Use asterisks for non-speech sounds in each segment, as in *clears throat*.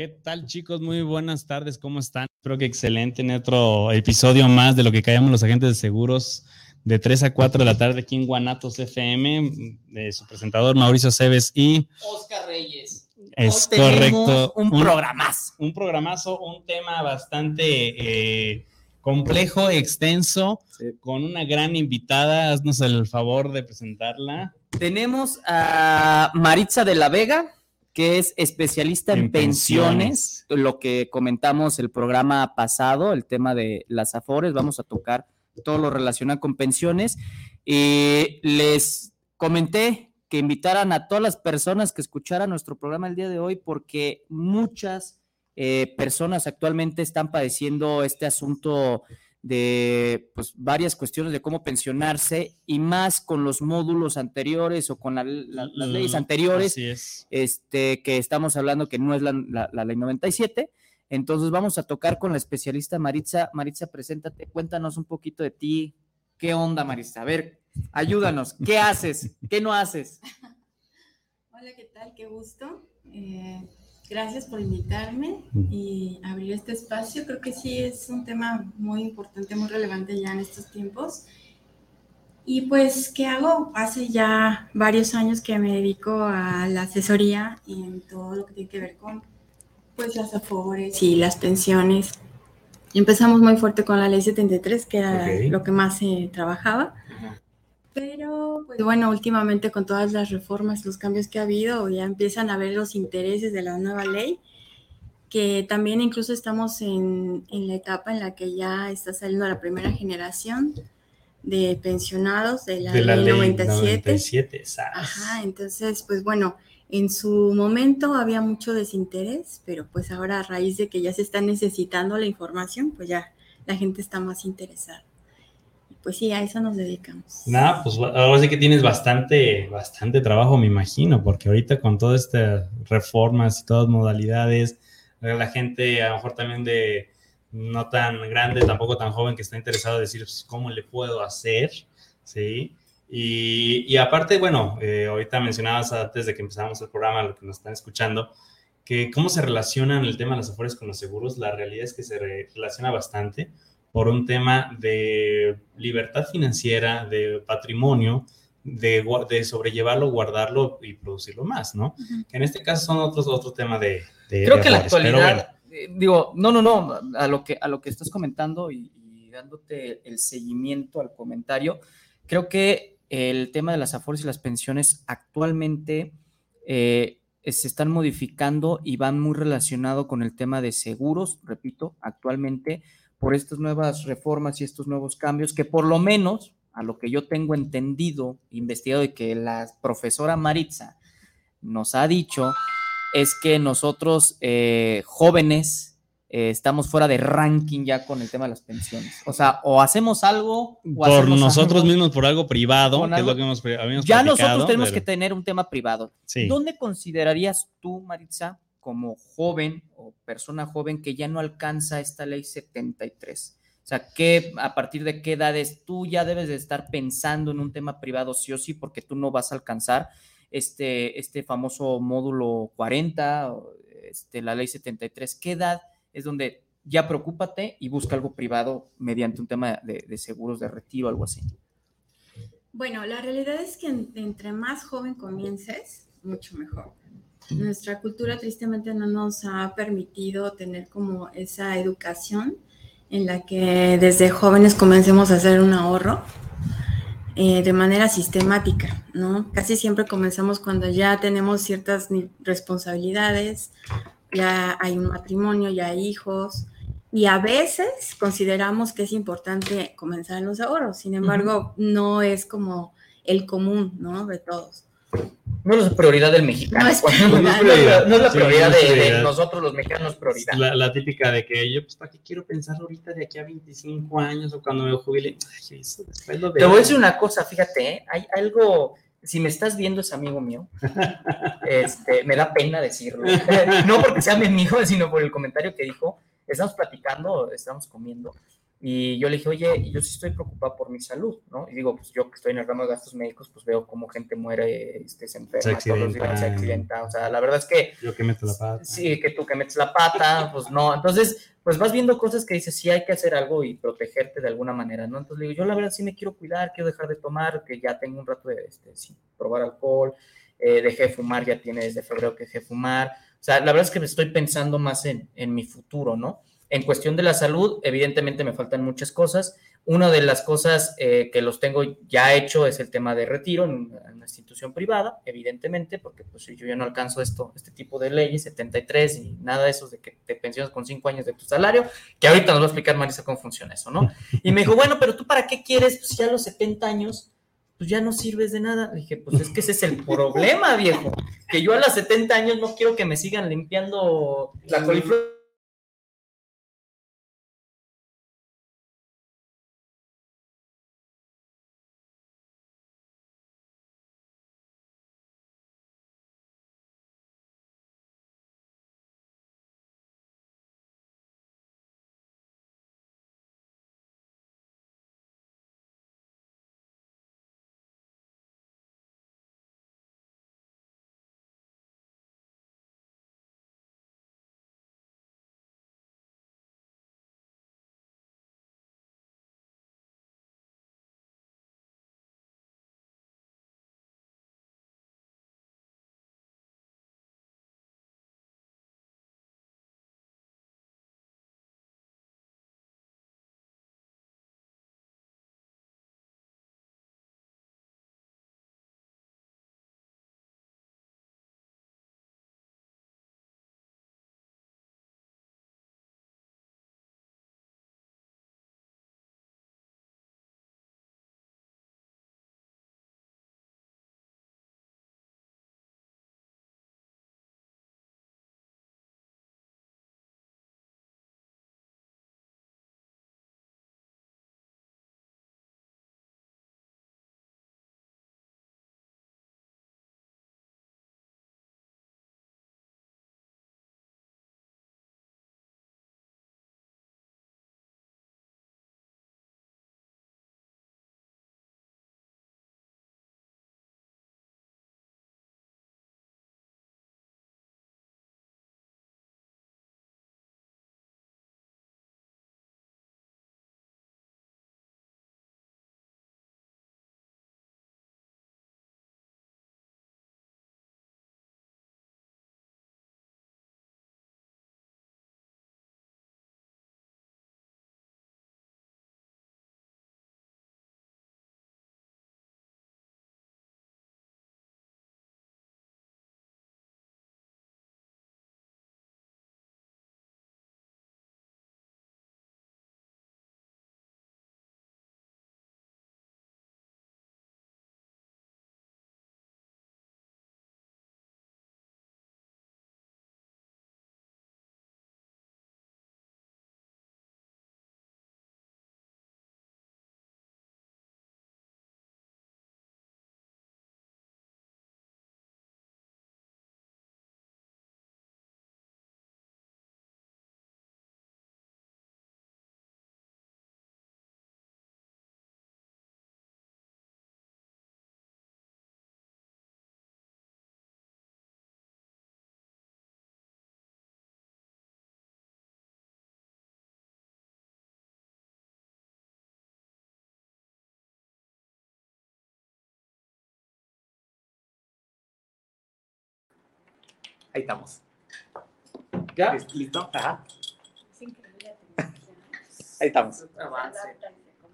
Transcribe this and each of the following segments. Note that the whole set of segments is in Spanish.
¿Qué tal chicos? Muy buenas tardes, ¿cómo están? Espero que excelente en otro episodio más de lo que callamos los agentes de seguros de 3 a 4 de la tarde aquí en Guanatos FM, de su presentador Mauricio Cebes y Oscar Reyes. Es correcto. Un, programazo. Un programazo, un tema bastante eh, complejo, extenso, con una gran invitada. Haznos el favor de presentarla. Tenemos a Maritza de la Vega que es especialista en, pensiones, lo que comentamos el programa pasado, el tema de las afores, vamos a tocar todo lo relacionado con pensiones. Y les comenté que invitaran a todas las personas que escucharan nuestro programa el día de hoy porque muchas eh, personas actualmente están padeciendo este asunto de pues, varias cuestiones de cómo pensionarse y más con los módulos anteriores o con las leyes anteriores, este, que estamos hablando que no es la, ley 97. Entonces vamos a tocar con la especialista Maritza. Maritza, preséntate, cuéntanos un poquito de ti. ¿Qué onda, Maritza? A ver, ayúdanos. *laughs* ¿Qué haces? ¿Qué no haces? *laughs* Hola, ¿qué tal? Qué gusto. Eh, Gracias por invitarme y abrir este espacio. Creo que sí es un tema muy importante, muy relevante ya en estos tiempos. Y pues, ¿qué hago? Hace ya varios años que me dedico a la asesoría en todo lo que tiene que ver con pues las afores y las pensiones. Empezamos muy fuerte con la ley 73, que era lo que más se trabajaba. Pero, pues bueno, últimamente con todas las reformas, los cambios que ha habido, ya empiezan a ver los intereses de la nueva ley, que también incluso estamos en, la etapa en la que ya está saliendo la primera generación de pensionados de la, ley, 97. Ajá, entonces, pues bueno, en su momento había mucho desinterés, pero pues ahora a raíz de que ya se está necesitando la información, pues ya la gente está más interesada pues sí, a eso nos dedicamos. Nada, pues ahora sí que tienes bastante, bastante trabajo, me imagino, porque ahorita con todas estas reformas y todas modalidades, la gente a lo mejor también de no tan grande, tampoco tan joven, que está interesado en decir, pues, ¿cómo le puedo hacer? ¿Sí? Y, y aparte, bueno, eh, ahorita mencionabas antes de que empezáramos el programa, lo que nos están escuchando, que cómo se relacionan el tema de las afores con los seguros, la realidad es que se relaciona bastante por un tema de libertad financiera, de patrimonio, de, de sobrellevarlo, guardarlo y producirlo más, ¿no? Que en este caso son otros otro tema de... Creo que la actualidad, eh, digo, no, no, no, a lo que, a lo que estás comentando y, dándote el seguimiento al comentario, creo que el tema de las afores y las pensiones actualmente eh, se están modificando y van muy relacionado con el tema de seguros, repito, actualmente por estas nuevas reformas y estos nuevos cambios que por lo menos, a lo que yo tengo entendido, investigado y que la profesora Maritza nos ha dicho, es que nosotros eh, jóvenes eh, estamos fuera de ranking ya con el tema de las pensiones. O sea, o hacemos algo... O por nosotros mismos, por algo privado, que es lo que hemos, habíamos Ya nosotros tenemos que tener un tema privado. ¿Dónde considerarías tú, Maritza, como joven o persona joven que ya no alcanza esta ley 73? O sea, que a partir de qué edades tú ya debes de estar pensando en un tema privado sí o sí porque tú no vas a alcanzar este, este famoso módulo 40, este, la ley 73, ¿qué edad es donde ya preocúpate y busca algo privado mediante un tema de, de seguros de retiro algo así? Bueno, la realidad es que entre más joven comiences, mucho mejor. Nuestra cultura tristemente no nos ha permitido tener como esa educación en la que desde jóvenes comencemos a hacer un ahorro eh, de manera sistemática, ¿no? Casi siempre comenzamos cuando ya tenemos ciertas responsabilidades, ya hay un matrimonio, ya hay hijos, y a veces consideramos que es importante comenzar en los ahorros, sin embargo, no es como el común, ¿no? De todos. No es la prioridad del mexicano. No es, la prioridad de, nosotros los mexicanos, prioridad. La, típica de que yo, pues, ¿para qué quiero pensar ahorita de aquí a 25 años o cuando me jubile? Ay, eso después lo Te voy a decir una cosa, fíjate, ¿eh? hay algo, si me estás viendo es amigo mío, *laughs* este, me da pena decirlo. *laughs* no porque sea mi amigo, sino por el comentario que dijo estamos platicando, estamos comiendo, y yo le dije, oye, yo sí estoy preocupado por mi salud, ¿no? Y digo, pues yo que estoy en el ramo de gastos médicos, pues veo cómo gente muere, este, se enferma, se todos los días se accidenta. O sea, la verdad es que... Yo que meto la pata. Sí, que tú que metes la pata, pues no. Entonces, pues vas viendo cosas que dices, sí hay que hacer algo y protegerte de alguna manera, ¿no? Entonces le digo, yo la verdad sí me quiero cuidar, quiero dejar de tomar, que ya tengo un rato de este, sin probar alcohol, eh, dejé de fumar, ya tiene desde febrero que dejé de fumar. O sea, la verdad es que me estoy pensando más en, en mi futuro, ¿no? En cuestión de la salud, evidentemente me faltan muchas cosas. Una de las cosas eh, que los tengo ya hecho es el tema de retiro en una, institución privada, evidentemente, porque pues yo ya no alcanzo esto, este tipo de leyes, 73 y nada de eso de que te pensiones con 5 años de tu salario, que ahorita nos va a explicar Marisa cómo funciona eso, ¿no? Y me dijo, bueno, pero tú para qué quieres, pues ya a los 70 años, pues ya no sirves de nada. Dije, pues es que ese es el problema, viejo, que yo a los 70 años no quiero que me sigan limpiando la coliflor Ahí estamos. ¿Ya? ¿Listo? Ajá. Ahí estamos. Avance.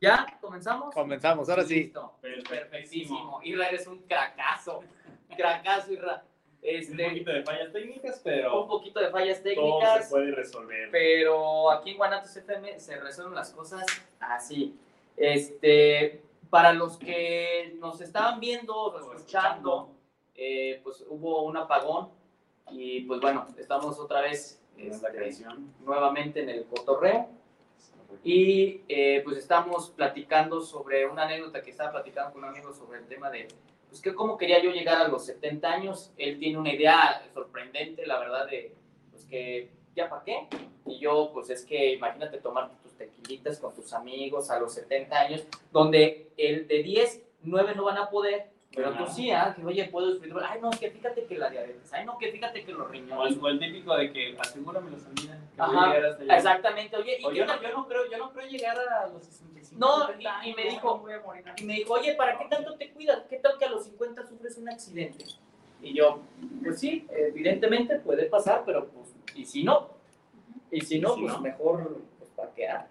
¿Ya? ¿Comenzamos? Comenzamos, ahora sí. Listo. Perfectísimo. Irra, eres un cracazo. *laughs* Cracazo, Irra. Este, un poquito de fallas técnicas, pero un poquito de fallas todo técnicas. se puede resolver. Pero aquí en Guanatos FM se resuelven las cosas así. Este, para los que nos estaban viendo o escuchando, eh, pues hubo un apagón y pues bueno, estamos otra vez Es este, nuevamente en el cotorreo y eh, pues estamos platicando sobre una anécdota que estaba platicando con un amigo sobre el tema de pues que cómo quería yo llegar a los 70 años. Él tiene una idea sorprendente, la verdad, de pues que ya para qué. Y yo, pues es que imagínate tomarte tus tequilitas con tus amigos a los 70 años, donde el de 10, 9 no van a poder, pero tú sí, ah, que oye, puedo disfrutar. Ay, no, que fíjate que la diabetes, ay, no, que fíjate que los riñones. o el típico de que asegúrame la salida. Que voy a Ajá. Exactamente, oye, ¿y O yo, no, yo, no creo, yo no creo llegar a los 65. No, 70 y- me dijo-. Y me dijo, oye, ¿para qué tanto te cuidas? ¿Qué tal que a los 50 sufres un accidente? Y yo, pues sí, evidentemente puede pasar, pero pues, ¿y si no? Y si no, si pues no? mejor, pues para quedar.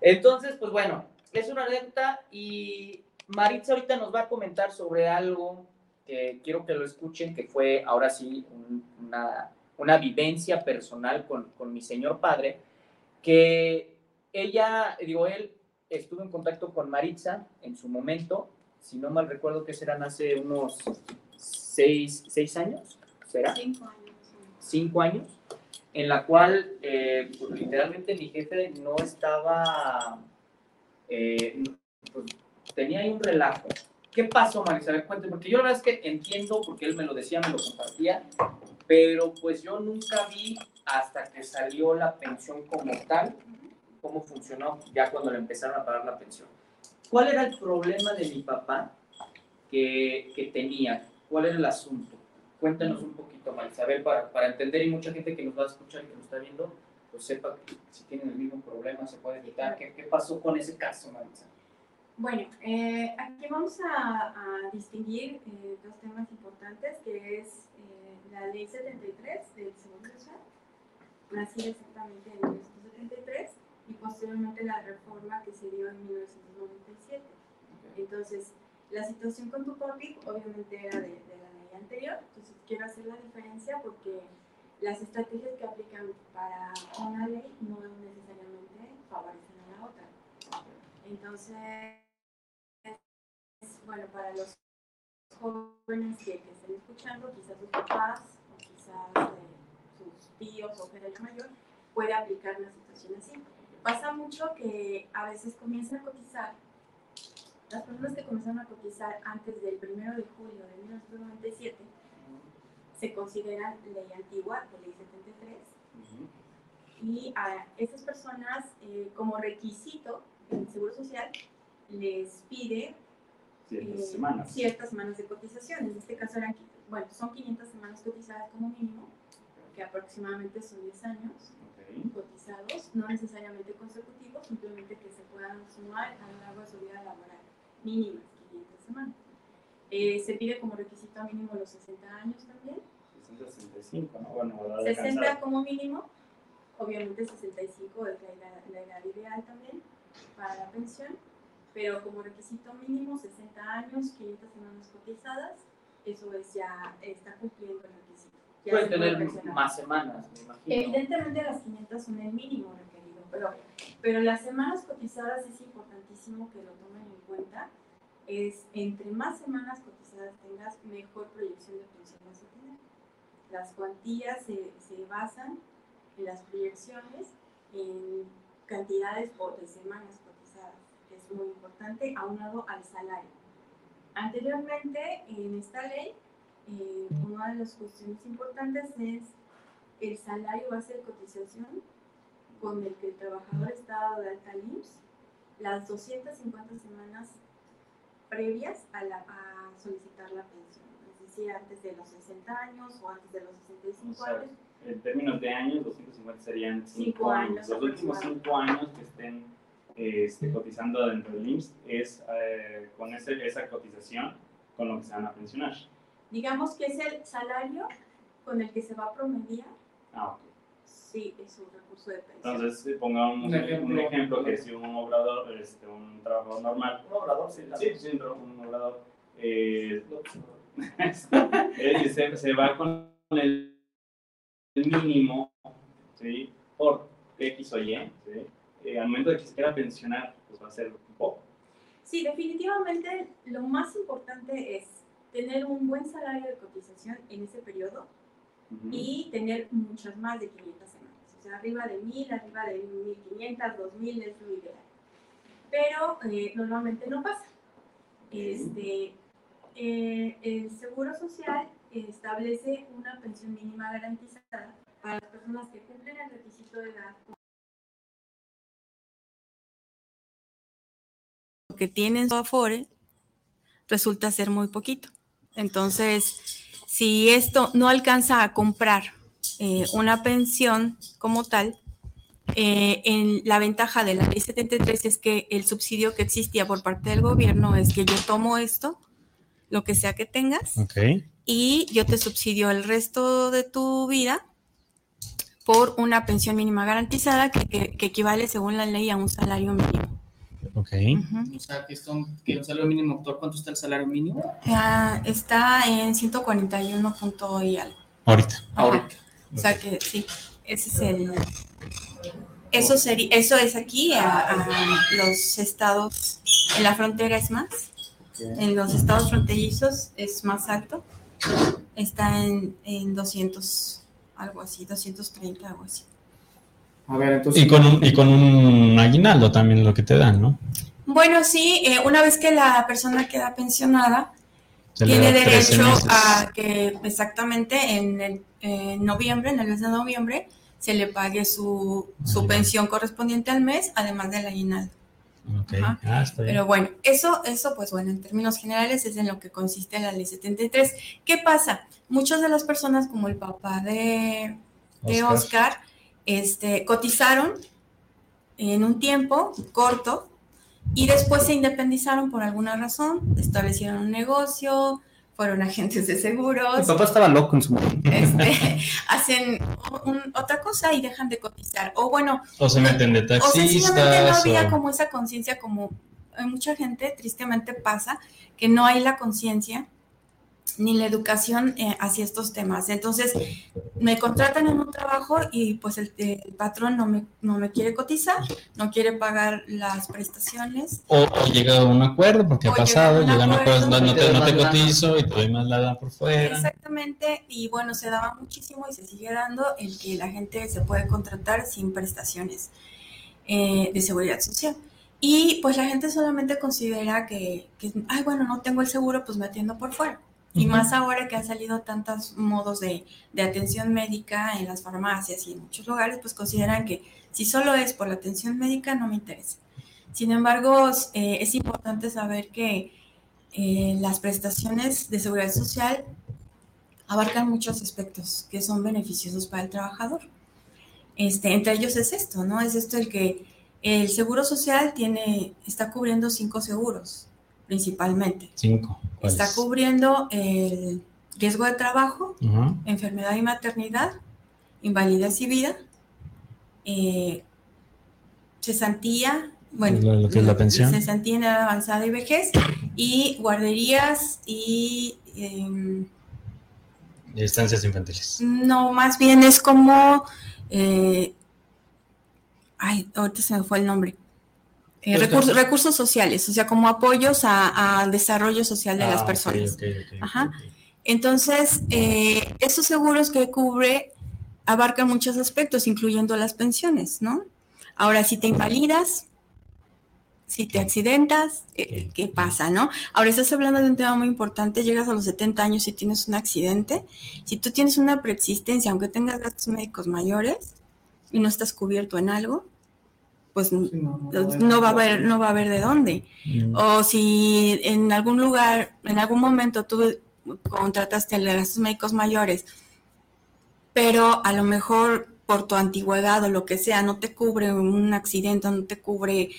Entonces, pues bueno, es una anécdota y Maritza ahorita nos va a comentar sobre algo que quiero que lo escuchen, que fue ahora sí un- una, una vivencia personal con, con mi señor padre, que ella, digo, él estuvo en contacto con Maritza en su momento, si no mal recuerdo que serán hace unos seis, seis años, ¿será? Cinco años. cinco años, en la cual eh, pues, literalmente mi jefe no estaba, eh, pues, tenía ahí un relajo. ¿Qué pasó, Marisabel? Cuéntame, porque yo la verdad es que entiendo, porque él me lo decía, me lo compartía, pero pues yo nunca vi hasta que salió la pensión como tal, cómo funcionó ya cuando le empezaron a pagar la pensión. ¿Cuál era el problema de mi papá que, que tenía? ¿Cuál era el asunto? Cuéntanos un poquito, Marisabel, para, para entender y mucha gente que nos va a escuchar y que nos está viendo, pues sepa que si tienen el mismo problema se puede evitar. ¿Qué, qué pasó con ese caso, Marisa? Bueno, eh, aquí vamos a, a distinguir eh, dos temas importantes, que es eh, la ley 73 del Seguro Social, nacida exactamente en 1973, y posteriormente la reforma que se dio en 1997. Entonces, la situación con tu papi obviamente era de, de la ley anterior, entonces quiero hacer la diferencia porque las estrategias que aplican para una ley no necesariamente favorecen a la otra. Entonces, bueno, para los jóvenes que, que estén escuchando, quizás sus papás o quizás eh, sus tíos o gente mayor, puede aplicar una situación así. Pasa mucho que a veces comienzan a cotizar, las personas que comenzaron a cotizar antes del 1 de julio de 1997 se consideran ley antigua, de ley 73, y a estas personas eh, como requisito el Seguro Social les pide Ciertas eh, semanas. ciertas semanas de cotización. En este caso eran, bueno, son 500 semanas cotizadas como mínimo, que aproximadamente son 10 años Ok. cotizados, no necesariamente consecutivos, simplemente que se puedan sumar a lo largo de su vida laboral, mínimas 500 semanas. Eh, se pide como requisito mínimo los 60 años también, 65, ¿no? Bueno, la de 60 cansado. como mínimo, obviamente 65 es la edad, la edad ideal también para la pensión, pero como requisito mínimo 60 años, 500 semanas cotizadas, eso es ya, está cumpliendo el requisito. Ya Pueden tener más semanas, me imagino. Evidentemente las 500 son el mínimo requerido, pero, pero las semanas cotizadas es importantísimo que lo tomen en cuenta. Es entre más semanas cotizadas tengas, mejor proyección de pensión vas a tener. Las cuantías se, se basan en las proyecciones en cantidades o de semanas cotizadas, es muy importante, aunado al salario. Anteriormente, en esta ley, eh, una de las cuestiones importantes es el salario base de cotización con el que el trabajador está dado de alta al IMSS, las 250 semanas previas a, la- a solicitar la pensión, es decir, antes de los 60 años o antes de los 65 O sea, años, En términos de años, 250 serían 5 Cinco años. años Los últimos aproximadamente. 5 años que estén este, cotizando dentro del IMSS es eh, con ese, esa cotización con lo que se van a pensionar. digamos que es el salario con el que se va a promediar, Ah, ok. sí, es un recurso de pensión. Entonces, si pongamos Un un ejemplo. ejemplo, que si un obrador, este, un trabajador normal, un obrador, sí, sí, sí, un obrador, eh, *laughs* eh, se, se va con el mínimo, ¿sí? Por X o Y, ¿sí? Al momento de que se quiera pensionar, pues va a ser un poco. Sí, definitivamente lo más importante es tener un buen salario de cotización en ese periodo Ujú. y tener muchas más de 500 semanas. O sea, arriba de 1000, arriba de 1500, 2000 es lo ideal. Pero eh, normalmente no pasa. Este, eh, el Seguro Social establece una pensión mínima garantizada para las personas que cumplen el requisito de edad. Que tienen su Afore resulta ser muy poquito. Entonces, si esto no alcanza a comprar eh, una pensión como tal, eh, en la ventaja de la ley 73 es que el subsidio que existía por parte del gobierno es que yo tomo esto, lo que sea que tengas, y yo te subsidio el resto de tu vida por una pensión mínima garantizada que, que- que equivale según la ley a un salario mínimo. Ok. Ujú. O sea, que, son, que el salario mínimo actual, ¿cuánto está el salario mínimo? Ah, está en 141 punto y algo. Ahorita. Ajá. Ahorita. O sea que sí, ese es el. Eso sería, eso es aquí, a, a los estados, en la frontera es más, en los estados fronterizos es más alto, está en, en 200, algo así, 230, algo así. A ver, entonces. Y con, un, y con un aguinaldo también lo que te dan, ¿no? Bueno, sí, eh, una vez que la persona queda pensionada, Se tiene da 13 derecho meses. a que exactamente en, el, en noviembre, en el mes de noviembre, se le pague su, su pensión correspondiente al mes, además del aguinaldo. Ok. Ajá. Ah, está bien. Pero bueno, eso, eso, pues bueno, en términos generales es en lo que consiste la ley 73. ¿Qué pasa? Muchas de las personas, como el papá de, de Oscar. Oscar, este, cotizaron en un tiempo corto y después se independizaron por alguna razón, establecieron un negocio, fueron agentes de Mi seguros, papá estaba loco en su momento. este, *laughs* hacen un- otra cosa y dejan de cotizar. O bueno, O se meten de o sencillamente no taxistas. había o- como esa conciencia, como mucha gente, tristemente pasa, que no hay la conciencia ni la educación eh, hacia estos temas. Entonces, me contratan en un trabajo y pues el, el patrón no me, no me quiere cotizar, no quiere pagar las prestaciones. O, o llega a un acuerdo, porque ha pasado, llega a un acuerdo. acuerdo, no, no te, no cotizo y te doy más lana por fuera. Exactamente, y bueno, se daba muchísimo y se sigue dando el que la gente se puede contratar sin prestaciones eh, de seguridad social. Y pues la gente solamente considera que, que, ay, bueno, no tengo el seguro, pues me atiendo por fuera. Y más ahora que han salido tantos modos de, de atención médica en las farmacias y en muchos lugares, pues consideran que si solo es por la atención médica, no me interesa. Sin embargo, eh, es importante saber que eh, las prestaciones de seguridad social abarcan muchos aspectos que son beneficiosos para el trabajador. Este, entre ellos es esto, ¿no? Es esto el que el seguro social tiene, está cubriendo cinco seguros principalmente. Cinco. Está cubriendo el riesgo de trabajo, enfermedad y maternidad, invalidez y vida, eh, cesantía, bueno, Lo- lo que es la pensión. cesantía en edad avanzada y vejez, y guarderías y em, Y estancias infantiles. no, más bien es como, eh, ay, ahorita se me fue el nombre. Eh, recursos, recursos sociales, o sea, como apoyos a- desarrollo social de Ah, las personas. Ajá. Entonces, eh, esos seguros que cubre abarcan muchos aspectos, incluyendo las pensiones, ¿no? Ahora, si te invalidas, si te accidentas, eh. ¿qué pasa, no? Ahora estás hablando de un tema muy importante, llegas a los 70 años y tienes un accidente, si tú tienes una preexistencia, aunque tengas gastos médicos mayores y no estás cubierto en algo, pues Sí, no, no, no, no va a haber, no va a haber de dónde. Mm, O si en algún lugar, en algún momento tú contrataste de gastos médicos mayores, pero a lo mejor por tu antigüedad o lo que sea, no te cubre un accidente, no te cubre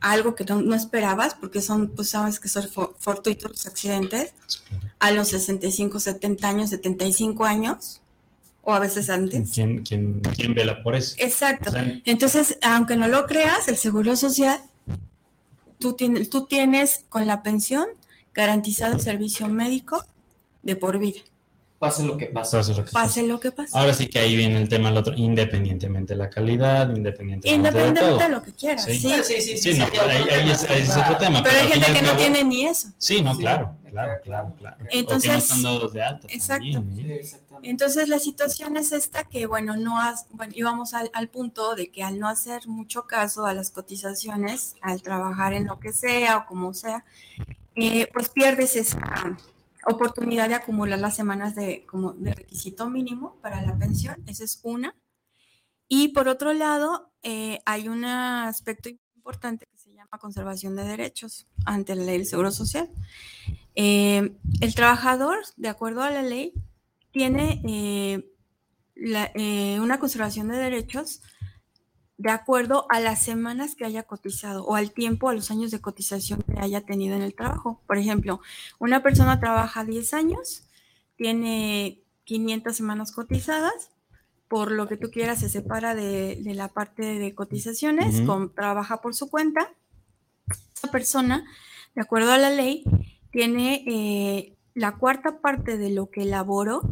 algo que no, no esperabas, porque son, pues sabes que son for- fortuitos los accidentes, a los 65, 70 años, 75 años, o a veces antes. ¿Quién, quién, quién vela por eso? Exacto. O sea, Entonces, aunque no lo creas, el Seguro Social, tú tienes, tú tienes con la pensión garantizado el servicio médico de por vida, Pase lo que pase. lo que pase lo que pase. Ahora sí que ahí viene el tema del otro, independientemente de la calidad, independientemente, de Independientemente todo. de lo que quieras. Sí. Sí. Sí, sí, Sí, no, ahí, ahí es, ahí es otro tema. Pero hay gente que no cabo- tiene ni eso. Sí, no, Sí. claro, claro, claro, claro. O que no Entonces- de. Exacto. también, ¿eh? Entonces la situación es esta que, bueno, no has, bueno, íbamos al, al punto de que al no hacer mucho caso a las cotizaciones, al trabajar en lo que sea o como sea, eh, pues pierdes esa oportunidad de acumular las semanas de, como de requisito mínimo para la pensión, esa es una. Y por otro lado, eh, hay un aspecto importante que se llama conservación de derechos ante la ley del Seguro Social. Eh, el trabajador, de acuerdo a la ley, tiene eh, una conservación de derechos de acuerdo a las semanas que haya cotizado o al tiempo, a los años de cotización que haya tenido en el trabajo. Por ejemplo, una persona trabaja 10 años, tiene 500 semanas cotizadas, por lo que tú quieras se separa de, de la parte de cotizaciones, con- trabaja por su cuenta. Esa persona, de acuerdo a la ley, tiene eh, la cuarta parte de lo que elaboró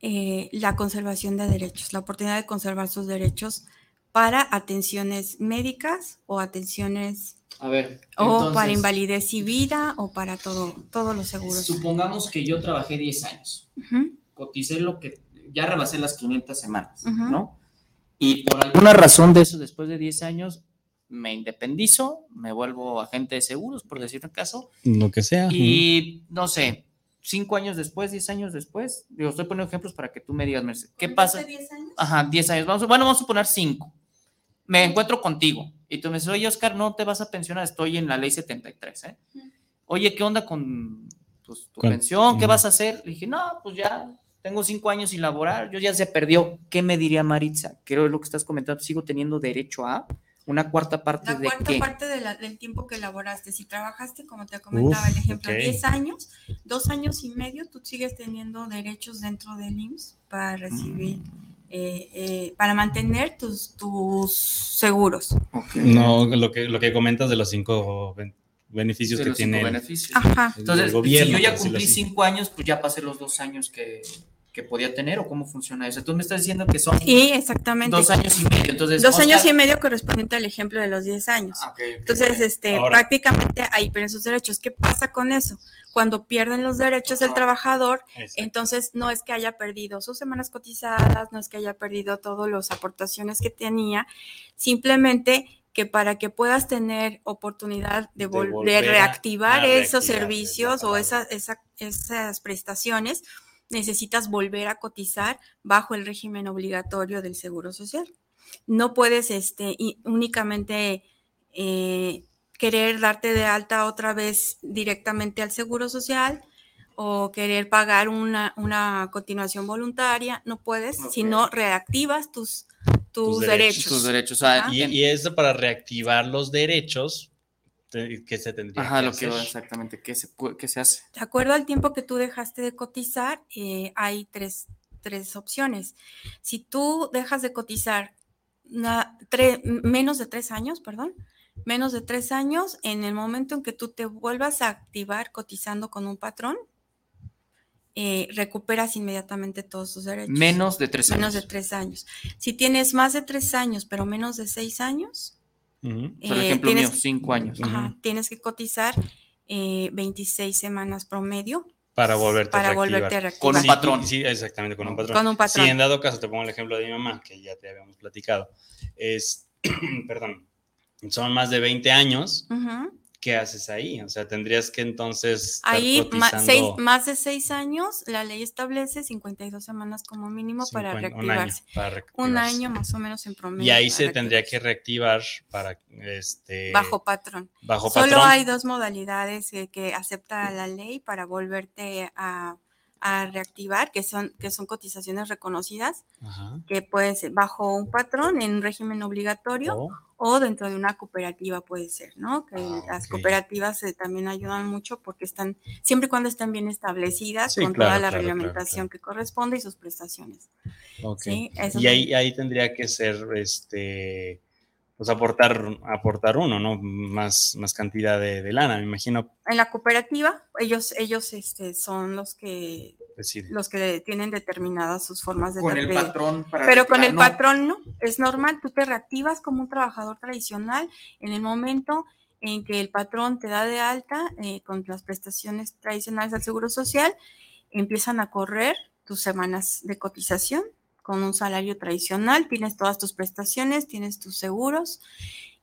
eh, la conservación de derechos, la oportunidad de conservar sus derechos para atenciones médicas o atenciones A ver. o para invalidez y vida o para todo, todos los seguros. Supongamos que yo trabajé 10 años. Ujú, Coticé lo que. Ya rebasé las 500 semanas. ¿no? Y por alguna razón de eso, después de 10 años, me independizo, me vuelvo agente de seguros, por decir un caso, Lo que sea. y no sé, cinco años después, 10 años después, digo, estoy poniendo ejemplos para que tú me digas, Mercedes, ¿qué pasa? ¿Hace 10 años? Ajá, 10 años. Vamos, bueno, vamos a poner 5. Me encuentro contigo y tú me dices, oye, Oscar, no te vas a pensionar, estoy en la ley 73, ¿eh? Oye, ¿qué onda con pues, tu Con- pensión? ¿Qué vas a hacer? Le dije, no, pues ya tengo 5 años sin laborar, yo ya se perdió. ¿Qué me diría Maritza? Creo lo que estás comentando, sigo teniendo derecho a una cuarta parte La de cuarta qué. parte de la- del tiempo que elaboraste, si trabajaste, como te comentaba el ejemplo, ok. 10 años, dos años y medio, tú sigues teniendo derechos dentro del IMSS para recibir, eh, eh, para mantener tus, tus seguros. No, lo que, lo que comentas de los cinco ben- beneficios De que los cinco tiene beneficios. Ajá. el Entonces, gobierno. si yo ya cumplí cinco años, pues ya pasé los dos años que, que podía tener, o cómo funciona eso. Tú me estás diciendo que son Sí, exactamente. dos años y medio. Entonces, Dos años y medio correspondiente al ejemplo de los 10 años. Ah. Entonces, este, Ahora- prácticamente ahí pierden sus derechos. ¿Qué pasa con eso? Cuando pierden los derechos del trabajador, Exacto. entonces no es que haya perdido sus semanas cotizadas, no es que haya perdido todas las aportaciones que tenía, simplemente que para que puedas tener oportunidad de, De vol- de volver a- reactivar esos reactivar, servicios o esas, esa- esas prestaciones, necesitas volver a cotizar bajo el régimen obligatorio del Seguro Social. No puedes este, y- únicamente eh, querer darte de alta otra vez directamente al Seguro Social o querer pagar una, una continuación voluntaria, no puedes, sino reactivas tus, tus, Tus derechos. derechos. Tus derechos. o sea, Ajá. Y, y eso para reactivar los derechos que se tendría Ajá, que lo que hacer. exactamente, ¿qué se, qué se hace? De acuerdo al tiempo que tú dejaste de cotizar, eh, hay tres, tres opciones. Si tú dejas de cotizar na- tre- menos de tres años, perdón, menos de tres años, en el momento en que tú te vuelvas a activar cotizando con un patrón, eh, recuperas inmediatamente todos tus derechos. Menos de tres Menos años. de tres años. Si tienes más de tres años, pero menos de seis años, Ujú. Por eh, ejemplo, tienes- mío, cinco años. ajá, tienes que cotizar eh, 26 semanas promedio Para volverte para a reactivar. volverte a reactivar. Con un Sí, patrón. Sí, exactamente, con un patrón. Con un patrón. Si en dado caso, te pongo el ejemplo de mi mamá, que ya te habíamos platicado, es, *clears throat* perdón, son más de 20 años, Ujú. ¿Qué haces ahí? O sea, tendrías que entonces estar Ahí seis- más de seis años, la ley establece 52 semanas como mínimo para 50 un año reactivarse. Un año más o menos en promedio. Y ahí se tendría que reactivar para este Bajo patrón. bajo Solo patrón. hay dos modalidades que, que acepta la ley para volverte a, a reactivar, que son, que son cotizaciones reconocidas, Ajá. que puede ser bajo un patrón en régimen obligatorio o dentro de una cooperativa puede ser, ¿no? Que Ah, las cooperativas eh, también ayudan mucho porque están, siempre y cuando estén bien establecidas Sí, con claro, toda la claro, claro, reglamentación que corresponde y sus prestaciones. Ok. Sí, eso Y ahí, ahí tendría que ser, este, pues aportar, aportar uno, ¿no? Más, más cantidad de, de lana, me imagino. En la cooperativa, ellos, ellos este, son los que, decide. los que tienen determinadas sus formas de Con el patrón para Pero con el retirar, no. patrón no, es normal, tú te reactivas como un trabajador tradicional en el momento en que el patrón te da de alta eh, con las prestaciones tradicionales del Seguro Social, empiezan a correr tus semanas de cotización con un salario tradicional, tienes todas tus prestaciones, tienes tus seguros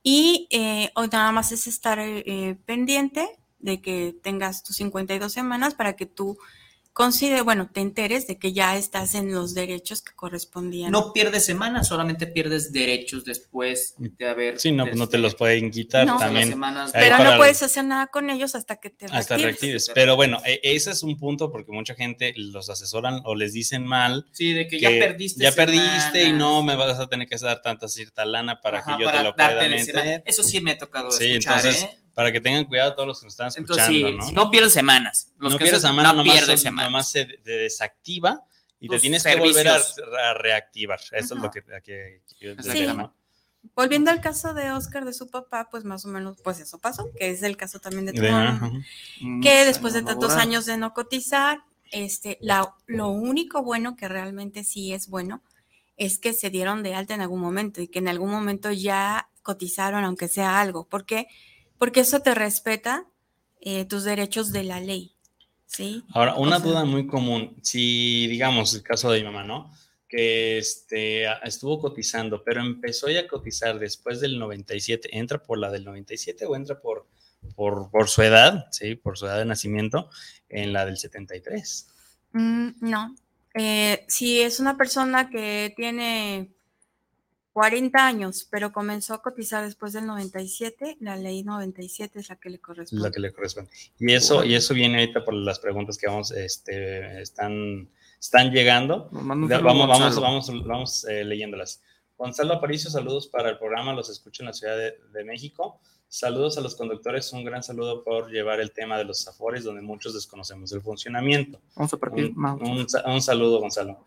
y eh, hoy nada más es estar eh, eh, pendiente de que tengas tus 52 semanas para que tú considere, bueno, te enteres de que ya estás en los derechos que correspondían. No pierdes semanas, solamente pierdes derechos después de haber. Sí, no, pues no te este, los pueden quitar No. también. semanas pero no puedes hacer nada con ellos hasta que te Hasta reactives. reactives. Pero bueno, e- ese es un punto porque mucha gente los asesoran o les dicen mal. Sí, de que, que ya perdiste. Ya perdiste y no me vas a tener que dar tanta cierta lana para Ajá, que yo para te lo pueda meter. Eso sí me ha tocado Sí, escuchar, entonces, ¿eh? Para que tengan cuidado todos los que nos están Entonces, escuchando, sí, ¿no? no pierdes semanas. Los no que pierdes haces- semana, no pierdes se- semanas. nomás se de- desactiva y te tienes que volver a, servicios. a reactivar. Eso es Ajá. lo que, a que yo Sí. Volviendo al caso de Oscar de su papá, pues más o menos, pues eso pasó, que es el caso también de tu mamá, que después de tantos años de no cotizar, este, la, lo único bueno que realmente sí es bueno es que se dieron de alta en algún momento y que en algún momento ya cotizaron, aunque sea algo. ¿Por qué? Porque eso te respeta eh, tus derechos de la ley, ¿sí? Ahora, una O sea- duda muy común, si digamos el caso de mi mamá, ¿no? Que este, estuvo cotizando, pero empezó ya a cotizar después del 97, ¿entra por la del 97 o entra por, por, por su edad, sí, por su edad de nacimiento, en la del 73? Mm, no. Eh, si es una persona que tiene 40 años, pero comenzó a cotizar después del 97, la ley 97 es la que le corresponde. la que le corresponde. Y eso, y eso viene ahorita por las preguntas que vamos, este, están, están llegando. Vamos, vamos, vamos, vamos eh, leyéndolas. Gonzalo Aparicio, saludos para el programa, los escucho en la Ciudad de, de México. Saludos a los conductores, un gran saludo por llevar el tema de los afores, donde muchos desconocemos el funcionamiento. Vamos a partir Un, un un saludo, Gonzalo.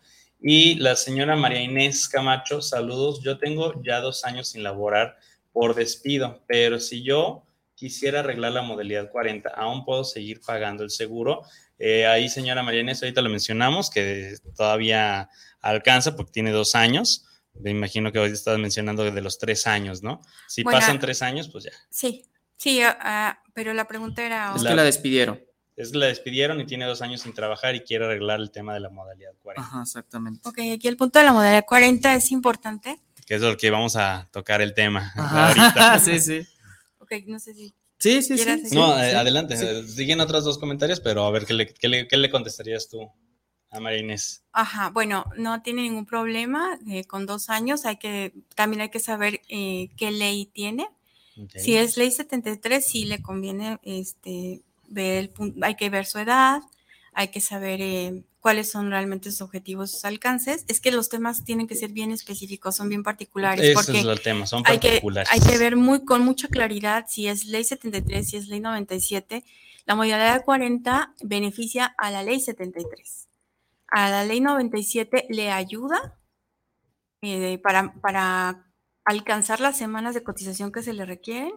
Y la señora María Inés Camacho, saludos. Yo tengo ya dos años sin laborar por despido, pero si yo quisiera arreglar la modalidad 40, aún puedo seguir pagando el seguro. Eh, ahí, señora María Inés, ahorita lo mencionamos, que todavía alcanza porque tiene dos años. Me imagino que hoy estás mencionando de los tres años, ¿no? Si Bueno, pasan tres años, pues ya. Sí, sí, ah, pero la pregunta era... Es que la despidieron. Es que la despidieron y tiene dos años sin trabajar y quiere arreglar el tema de la modalidad 40. Ajá, exactamente. Ok, aquí el punto de la modalidad 40 es importante. que es lo que vamos a tocar el tema Ajá, ahorita. *laughs* sí, sí. Ok, no sé si... Sí, sí, ¿Quieres sí. decir? No, sí, eh, sí. adelante. Sí. eh, Siguen otros dos comentarios, pero a ver, ¿qué le, qué le- qué le contestarías tú a María Inés? Ajá, bueno, no tiene ningún problema eh, con dos años. Hay que, también hay que saber eh, qué ley tiene. Ok. Si es ley 73, sí le conviene este, ver el punto, hay que ver su edad, hay que saber eh, cuáles son realmente sus objetivos, sus alcances. Es que los temas tienen que ser bien específicos, son bien particulares, Ese porque es el tema, son hay que, particulares. hay que ver muy, con mucha claridad si es ley 73, si es ley 97. La modalidad 40 beneficia a la ley 73. A la ley 97 le ayuda eh, para, para alcanzar las semanas de cotización que se le requieren,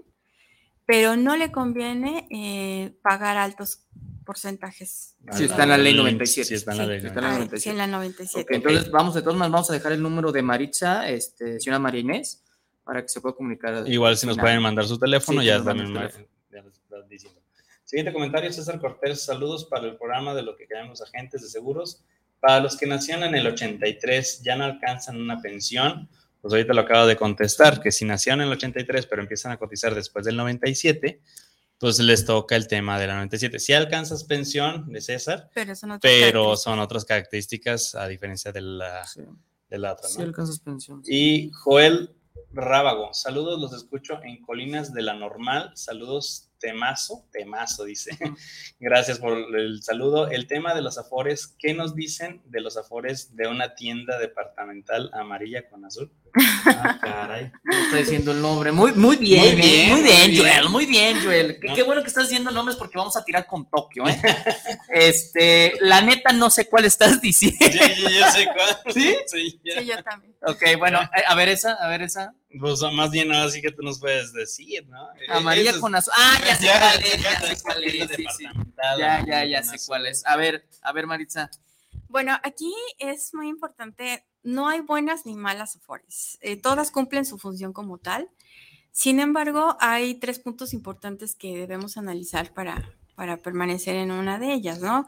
pero no le conviene eh, pagar altos porcentajes. Sí, está en la ley Ah, 97. Sí, está en la Sí, ley está en la Ah, 97. sí, en la 97. Ok, entonces vamos, de todas maneras, vamos a dejar el número de Maritza, este, señora María Inés, para que se pueda comunicar. Igual si nos pueden mandar su teléfono, Sí, ya nos también. Siguiente comentario, César Cortés, saludos para el programa de lo que llamamos agentes de seguros. Para los que nacieron en el 83, ya no alcanzan una pensión, pues ahorita lo acabo de contestar, que si nacieron en el 83, pero empiezan a cotizar después del 97, pues les toca el tema de la 97. Si alcanzas pensión de César, Pero son otras características a diferencia de la, Sí, de la otra, sí ¿no? alcanzas pensión. Y Joel Rábago, saludos, los escucho en Colinas de la Normal. Saludos temazo, temazo, dice. *laughs* Gracias por el saludo. El tema de los afores, ¿qué nos dicen de los afores de una tienda departamental amarilla con azul? *laughs* Ah, caray. Estoy diciendo el nombre. Muy, muy bien, muy bien, muy bien, Joel. Muy bien, Joel. Qué, bueno que estás diciendo nombres porque vamos a tirar con Tokio, ¿eh? *laughs* este, la neta, no sé cuál estás diciendo. yo sé cuál. ¿Sí? Sí, yo también. Ok, bueno, eh, a ver esa, a ver esa. Pues más bien así que tú nos puedes decir, ¿no? Amarilla Eso es- con azul. Ah, ya sé Ya, cuál es, ya, ya ya, sé cuál es. sí, sí. Ya, ya, amarilla ya con sé cuál es. A ver, a ver, Maritza. Bueno, aquí es muy importante, no hay buenas ni malas afores. Eh, todas cumplen su función como tal. Sin embargo, hay tres puntos importantes que debemos analizar para, para permanecer en una de ellas, ¿no?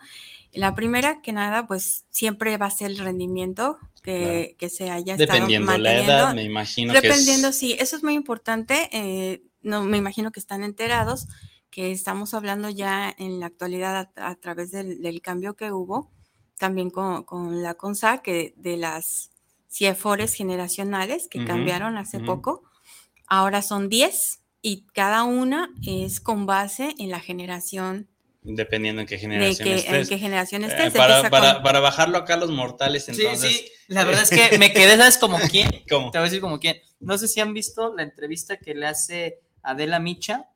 La primera, que nada, pues siempre va a ser el rendimiento que, que se haya estado Dependiendo la manteniendo. edad, me imagino que Dependiendo, es... sí, eso es muy importante. eh, no, me imagino que están enterados que estamos hablando ya en la actualidad a, a través del, del cambio que hubo, también con, con la CONSAR, que de las CIEFORES generacionales que cambiaron hace poco, ahora son 10 y cada una es con base en la generación Dependiendo en qué de generación que, en estés. qué generación Eh, estés. para, para, con- para bajarlo acá a los mortales, Sí, entonces... sí, la verdad es que *laughs* me quedé, ¿sabes como quién? *laughs* ¿Cómo? Te voy a decir como quién. No sé si han visto la entrevista que le hace Adela Micha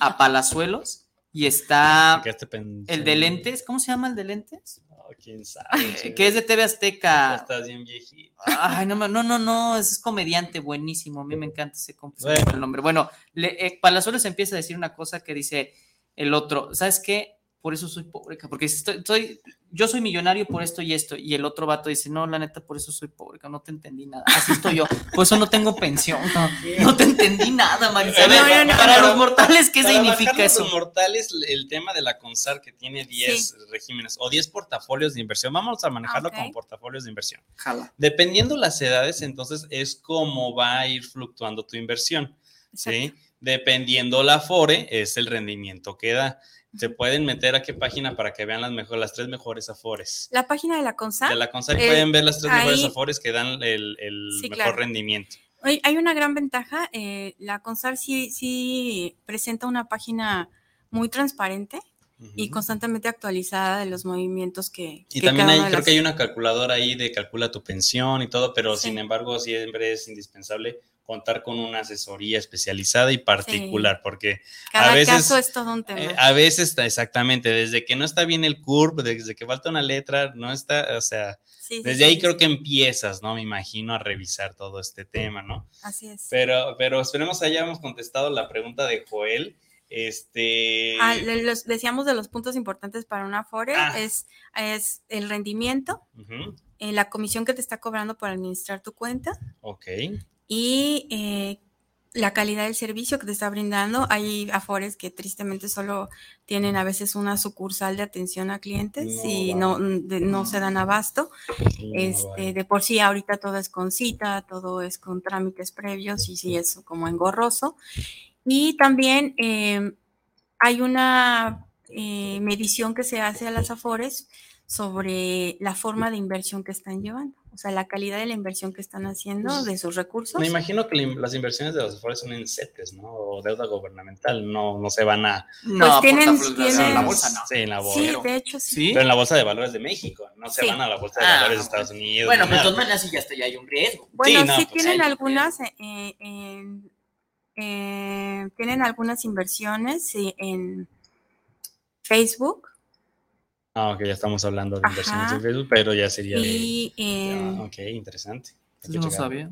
a *laughs* Palazuelos y está ¿Qué te pensando? el de lentes, ¿cómo se llama el de lentes? No, quién sabe. Que es de TV Ya Azteca. Estás bien viejito. Ay, no, no, no, no, es comediante buenísimo. A mí me encanta ese compa, Bueno. el nombre. Bueno, le, eh, Palazuelos empieza a decir una cosa que dice el otro, ¿sabes qué? Por eso soy pobre, porque estoy, estoy- yo soy millonario por esto y esto. Y el otro vato dice, no, la neta, por eso soy pobre, no te entendí nada. Así estoy yo, por eso no tengo pensión. No, no te entendí nada, Marisa. A ver, No, no, no, para los mortales, ¿qué Para significa eso? Los mortales, el tema de la CONSAR que tiene 10 regímenes o 10 portafolios de inversión, vamos a manejarlo Ok. como portafolios de inversión. Jala. Dependiendo las edades, entonces es como va a ir fluctuando tu inversión. ¿sí? Dependiendo la Afore, es el rendimiento que da. Se pueden meter a qué página para que vean las, mejor, las tres mejores Afores. La página de la CONSAR. De la CONSAR Eh, pueden ver las tres mejores Afores que dan el, el Sí, mejor claro. rendimiento. Hay, una gran ventaja. eh, la CONSAR sí, sí presenta una página muy transparente y constantemente actualizada de los movimientos que. Y que también hay, creo las- que hay una calculadora ahí de calcula tu pensión y todo, pero Sí. sin embargo siempre es indispensable contar con una asesoría especializada y particular, porque Cada a veces, caso es todo un tema. eh, a veces está exactamente, desde que no está bien el curve, desde que falta una letra, no está, o sea, Sí, desde sí, ahí creo que empiezas, ¿no? Me imagino a revisar todo este tema, ¿no? Así es. Pero, pero esperemos hayamos contestado la pregunta de Joel. Este. Ah, los- decíamos de los puntos importantes para una FORE Ah. es, es el rendimiento, eh, la comisión que te está cobrando por administrar tu cuenta ok. Y eh, la calidad del servicio que te está brindando. Hay afores que tristemente solo tienen a veces una sucursal de atención a clientes No, y no, de- no se dan abasto. Este, de por sí, ahorita todo es con cita, todo es con trámites previos y sí es como engorroso. Y también eh, hay una eh, medición que se hace a las AFORES sobre la forma de inversión que están llevando, o sea, la calidad de la inversión que están haciendo de sus recursos. Me imagino que la- las inversiones de los afores son en CETES, ¿no? O deuda gubernamental, no, no se van a... No, tienen- portafolios de tienen- la bolsa no. Sí, en la bolsa. Sí, de hecho, sí. ¿Sí? Pero en la bolsa de valores de México, no se Sí. van a la bolsa de Ah, valores de Estados Unidos. Bueno, pero de nada. todas maneras sí ya, está, ya hay un riesgo. Bueno, no, sí pues, tienen algunas, eh, en- eh, tienen algunas inversiones en Facebook Ah, ok, ya estamos hablando de Ajá. inversiones en Facebook, pero ya sería de... y en, Ah, ok, interesante. Hay no sabía.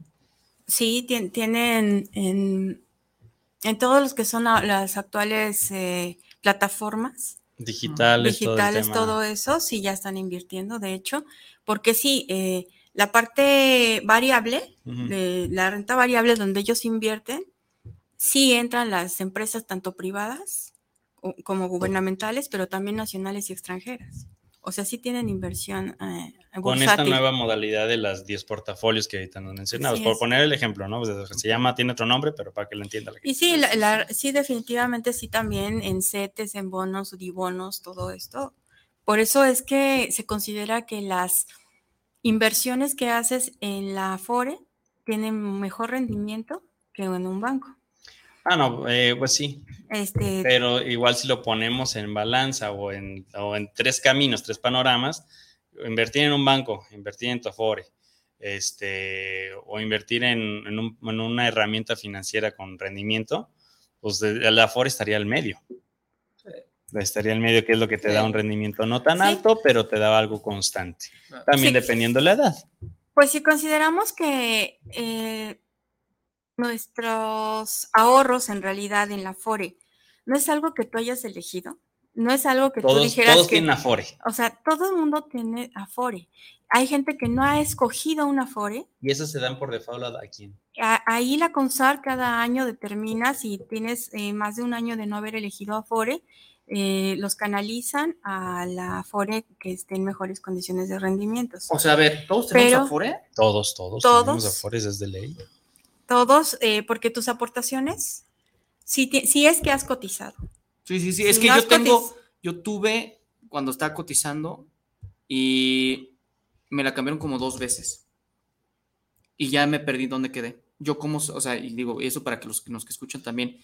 Sí, tien- tienen en, en todos los que son la- las actuales eh, plataformas Digitales, digitales, todo, eso, sí ya están invirtiendo, de hecho, porque sí, eh, la parte variable, de la renta variable donde ellos invierten, sí entran las empresas tanto privadas como gubernamentales, pero también nacionales y extranjeras. O sea, sí tienen inversión eh, Con esta nueva modalidad de las 10 portafolios que ahorita nos mencionabas, Así por poner el ejemplo, ¿no? Pues, se llama, tiene otro nombre, pero para que lo entienda la gente. Y sí, la- la- sí, definitivamente sí también en CETES, en bonos, dibonos, todo esto. Por eso es que se considera que las inversiones que haces en la Afore tienen mejor rendimiento que en un banco. Ah, no, eh, pues sí. Este, Pero igual si lo ponemos en balanza o en, o en tres caminos, tres panoramas, invertir en un banco, invertir en tu Afore, este, o invertir en, en un- en una herramienta financiera con rendimiento, pues el Afore estaría al medio. Estaría al medio, que es lo que te da un rendimiento no tan Sí. alto, pero te da algo constante. También Sí. dependiendo la edad. Pues si consideramos que eh, nuestros ahorros en realidad en la FORE no es algo que tú hayas elegido, no es algo que tú Todos, dijeras todos que, tienen Afore. o sea, todo el mundo tiene Afore. Hay gente que no ha escogido una Afore. Y esas se dan por default a quién. A- Ahí la CONSAR cada año determina si tienes eh, más de un año de no haber elegido Afore, eh, los canalizan a la Afore que esté en mejores condiciones de rendimientos. O sea, a ver, ¿todos tenemos Pero- Afore? Todos, todos. Todos. Tenemos Afores desde ley. Todos, eh, porque tus aportaciones, si, ti- si es que has cotizado. Sí, sí, sí. Es Si que no yo tengo, cotiz- yo tuve cuando estaba cotizando y me la cambiaron como dos veces. Y ya me perdí dónde quedé. Yo como, o sea, y digo, eso para que los, que los que escuchan también,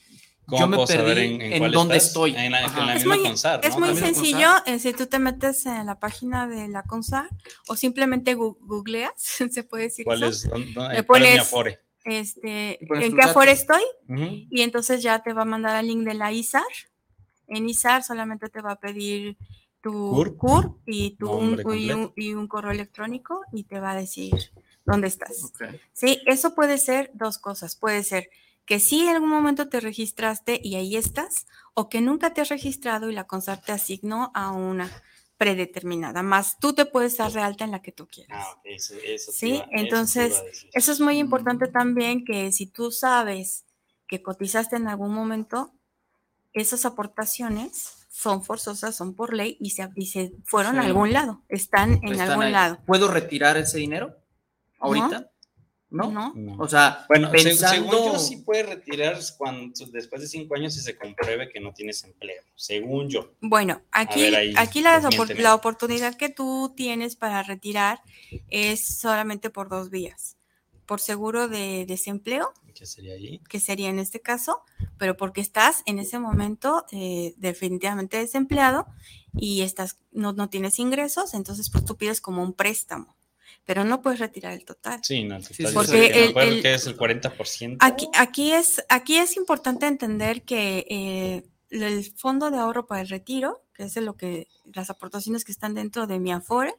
¿Cómo yo me puedo saber perdí en, en, en cuál dónde estás? estoy. En la, Ajá. en la Es misma muy- CONSAR, Es muy sencillo, eh, si tú te metes en la página de la CONSAR o simplemente googleas, *laughs* se puede decir ¿Cuál eso, es, dónde- dónde- Le cuál es mi Afore? Este, en qué datos. estoy y entonces ya te va a mandar al link de la ISAR. En ISAR solamente te va a pedir tu CUR. CUR, y, tu, un, y, un, completo. y un correo electrónico y te va a decir dónde estás. Sí, eso puede ser dos cosas. Puede ser que sí en algún momento te registraste y ahí estás, o que nunca te has registrado y la CONSAR te asignó a una predeterminada, más tú te puedes dar de alta en la que tú quieras. Ah, ok, eso, eso Sí, iba- entonces. Eso es muy importante también que si tú sabes que cotizaste en algún momento, esas aportaciones son forzosas, son por ley y se, y se fueron a algún lado, están en Están algún ahí. lado. ¿Puedo retirar ese dinero ahorita? ¿No? ¿No? No. O sea, Bueno, pensando... según yo sí puedes retirar cuando, después de cinco años si se compruebe que no tienes empleo, según yo. Bueno, aquí, ver, ahí, aquí la, la oportunidad que tú tienes para retirar es solamente por dos vías. Por seguro de desempleo, ¿Qué sería ahí? que sería en este caso, pero porque estás en ese momento eh, definitivamente desempleado y estás, no, no tienes ingresos, entonces pues tú pides como un préstamo, pero no puedes retirar el total. Sí, no, Sí, total, me el- el- que es el 40%. Aquí, aquí, es, aquí es importante entender que eh, el Fondo de Ahorro para el Retiro, que es de lo que las aportaciones que están dentro de mi Afore,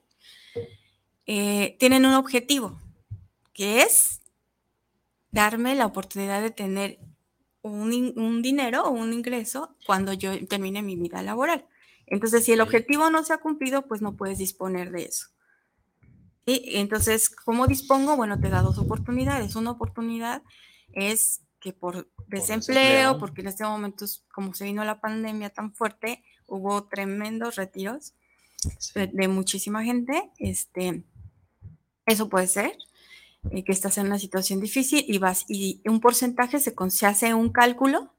eh, tienen un objetivo, que es darme la oportunidad de tener un, un dinero o un ingreso cuando yo termine mi vida laboral. Entonces, si el objetivo no se ha cumplido, pues no puedes disponer de eso. Y entonces, ¿cómo dispongo? Bueno, te da dos oportunidades. Una oportunidad es que por desempleo, porque en este momento, es- como se vino la pandemia tan fuerte, hubo tremendos retiros Sí. de, de muchísima gente. Este, eso puede ser eh, que estás en una situación difícil y vas y un porcentaje se, se hace un cálculo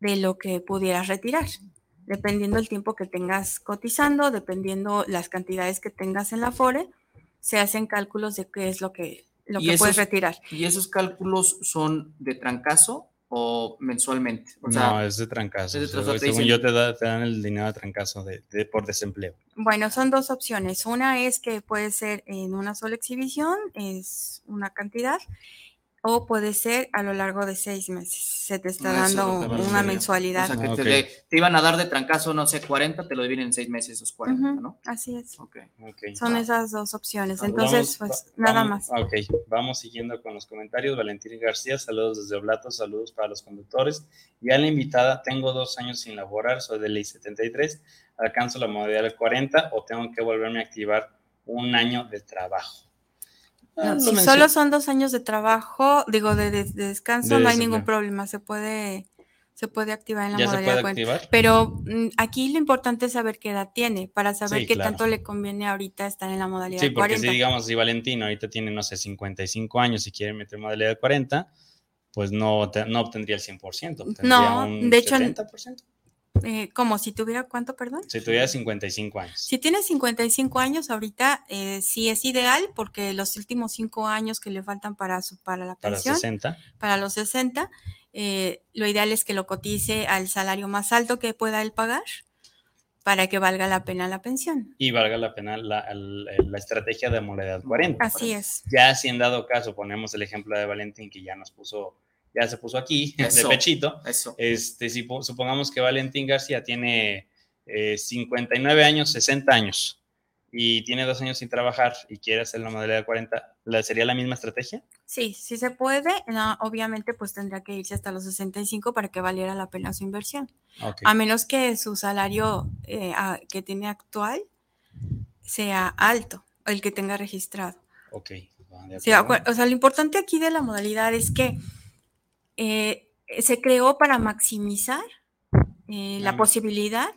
de lo que pudieras retirar, dependiendo el tiempo que tengas cotizando, dependiendo las cantidades que tengas en la FORE, se hacen cálculos de qué es lo que, lo ¿Y que puedes retirar. ¿Y esos cálculos son de trancazo o mensualmente? O sea, no, es de trancazo. es de Según- yo te, da- te dan el dinero de trancazo de, de- por desempleo. Bueno, son dos opciones. Una es que puede ser en una sola exhibición, es una cantidad, o puede ser a lo largo de seis meses. Se te está Ah, eso dando una mensualidad. o sea, que Ah, te, iban a dar de trancazo, no sé, 40, te lo dividen en seis meses esos 40, Ujú, ¿no? Así es. Ok. Ok. Son esas dos opciones. Entonces, vamos- pues va- nada vamos- más. Ok, vamos siguiendo con los comentarios. Valentín García, saludos desde Oblato, saludos para los conductores. Y a la invitada, tengo dos años sin laborar, soy de ley 73, alcanzo la modalidad del 40 o tengo que volverme a activar un año de trabajo. Ah, No, si solo son dos años de trabajo, digo, de, de- de descanso, De no hay ningún problema. Se puede, se puede activar en la ¿Ya se modalidad puede 40. activar? Pero mm, aquí lo importante es saber qué edad tiene, para saber Sí, qué claro. tanto le conviene ahorita estar en la modalidad Sí, porque 40. si digamos, si Valentino ahorita tiene, no sé, 55 años y quiere meter modalidad de 40, pues no, te- no obtendría el 100%. obtendría No, un de hecho, 70%. Eh, como si tuviera cuánto, perdón. Si tuviera 55 años. Si tienes 55 años ahorita, eh, sí es ideal porque los últimos cinco años que le faltan para, su, para la Para pensión, 60. para los 60, eh, lo ideal es que lo cotice al salario más alto que pueda él pagar para que valga la pena la pensión. Y valga la pena la, la, estrategia de modalidad 40. Así es. Ya si en dado caso ponemos el ejemplo de Valentín que ya nos puso, ya se puso aquí *laughs* de pechito. Eso. Este, si supongamos que Valentín García tiene 59 eh, años, 60 años y tiene dos años sin trabajar y quiere hacer la modalidad 40, ¿sería la misma estrategia? Sí, sí se puede. obviamente, pues tendría que irse hasta los 65 para que valiera la pena su inversión. A menos que su salario eh, que tiene actual sea alto, el que tenga registrado. Ok. o sea, lo importante aquí de la modalidad es que eh, se creó para maximizar eh, la posibilidad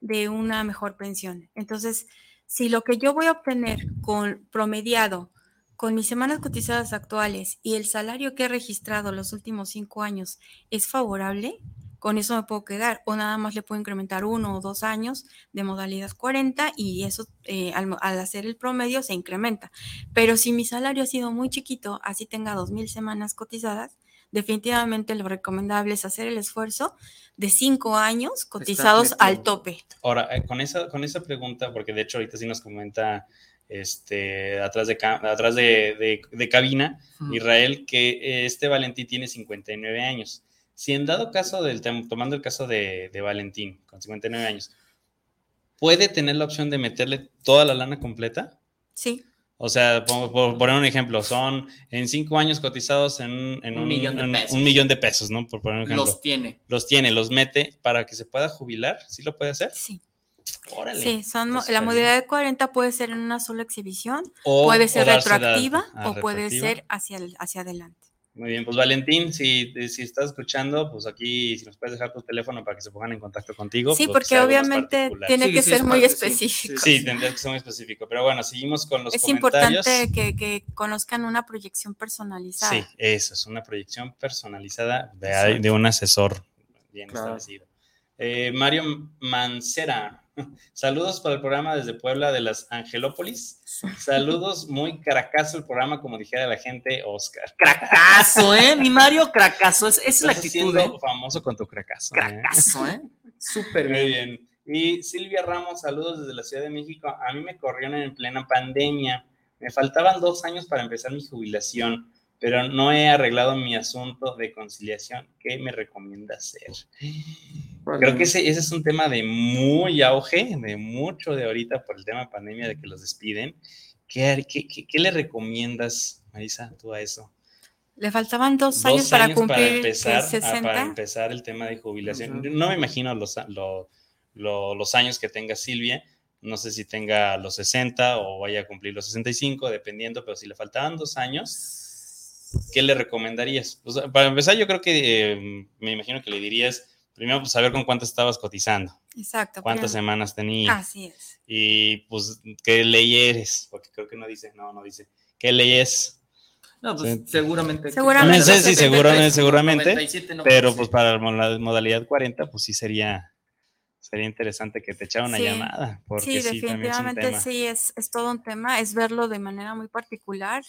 de una mejor pensión. Entonces, si lo que yo voy a obtener con promediado con mis semanas cotizadas actuales y el salario que he registrado los últimos cinco años es favorable, con eso me puedo quedar o nada más le puedo incrementar uno o dos años de modalidad 40 y eso eh, al, hacer el promedio se incrementa. Pero si mi salario ha sido muy chiquito, así tenga dos mil semanas cotizadas, definitivamente lo recomendable es hacer el esfuerzo de cinco años cotizados al tope. Ahora, eh, con esa, con esa pregunta, porque de hecho ahorita sí nos comenta este, atrás, de, atrás de, cabina, Israel, que este Valentín tiene 59 años. Si en dado caso, del, tomando el caso de, de Valentín, con 59 años, ¿puede tener la opción de meterle toda la lana completa? Sí. O sea, por, poner un ejemplo, son en cinco años cotizados en, un, millón de pesos. un, millón de pesos. ¿no? Por poner un ejemplo. Los tiene. Los tiene, los mete para que se pueda jubilar. ¿Sí lo puede hacer? Sí. Órale. Sí, son, la modalidad de 40 puede ser en una sola exhibición, o, puede ser retroactiva o puede ser hacia, hacia adelante. Muy bien, pues Valentín, si, si estás escuchando, pues aquí si nos puedes dejar tu teléfono para que se pongan en contacto contigo. Sí, pues, porque obviamente tiene que ser muy específico. Sí, tendría que ser muy específico. Pero bueno, seguimos con los es comentarios. Es importante que, conozcan una proyección personalizada. Sí, eso es una proyección personalizada de, de un asesor bien establecido. Eh, Mario Mancera, *laughs* Saludos para el programa desde Puebla de las Angelópolis. Saludos, muy cracazo el programa, como dijera la gente, Oscar. Cracazo, ¿eh? Mi Mario, cracazo. Es, es la actitud. ¿eh? famoso con tu cracazo. ¿eh? Cracazo, ¿eh? Súper bien. Y Silvia Ramos, saludos desde la Ciudad de México. A mí me corrieron en plena pandemia. Me faltaban dos años para empezar mi jubilación pero no he arreglado mi asunto de conciliación. ¿Qué me recomienda hacer? Creo que ese, ese, es un tema de muy auge, de mucho de ahorita por el tema de pandemia, de que los despiden. ¿Qué, qué, qué, le recomiendas, Marisa, tú a eso? Le faltaban dos, años, para cumplir empezar, 60. para empezar el tema de jubilación. No me imagino los, los años que tenga Silvia, no sé si tenga los 60 o vaya a cumplir los 65, dependiendo, pero si le faltaban dos años, ¿qué le recomendarías? para empezar, yo creo que eh, me imagino que le dirías, primero, pues saber con cuántas estabas cotizando. Exacto. ¿Cuántas semanas tenías? Así es. Y pues, ¿qué ley eres? Porque creo que no dice, no, no dice. ¿Qué ley es? No, pues seguramente. Seguramente. No sé si seguramente, seguramente. pero pues para la modalidad 40, pues sí sería sería interesante que te echara una llamada. Porque sí, definitivamente sí, es, es, todo un tema, es verlo de manera muy particular.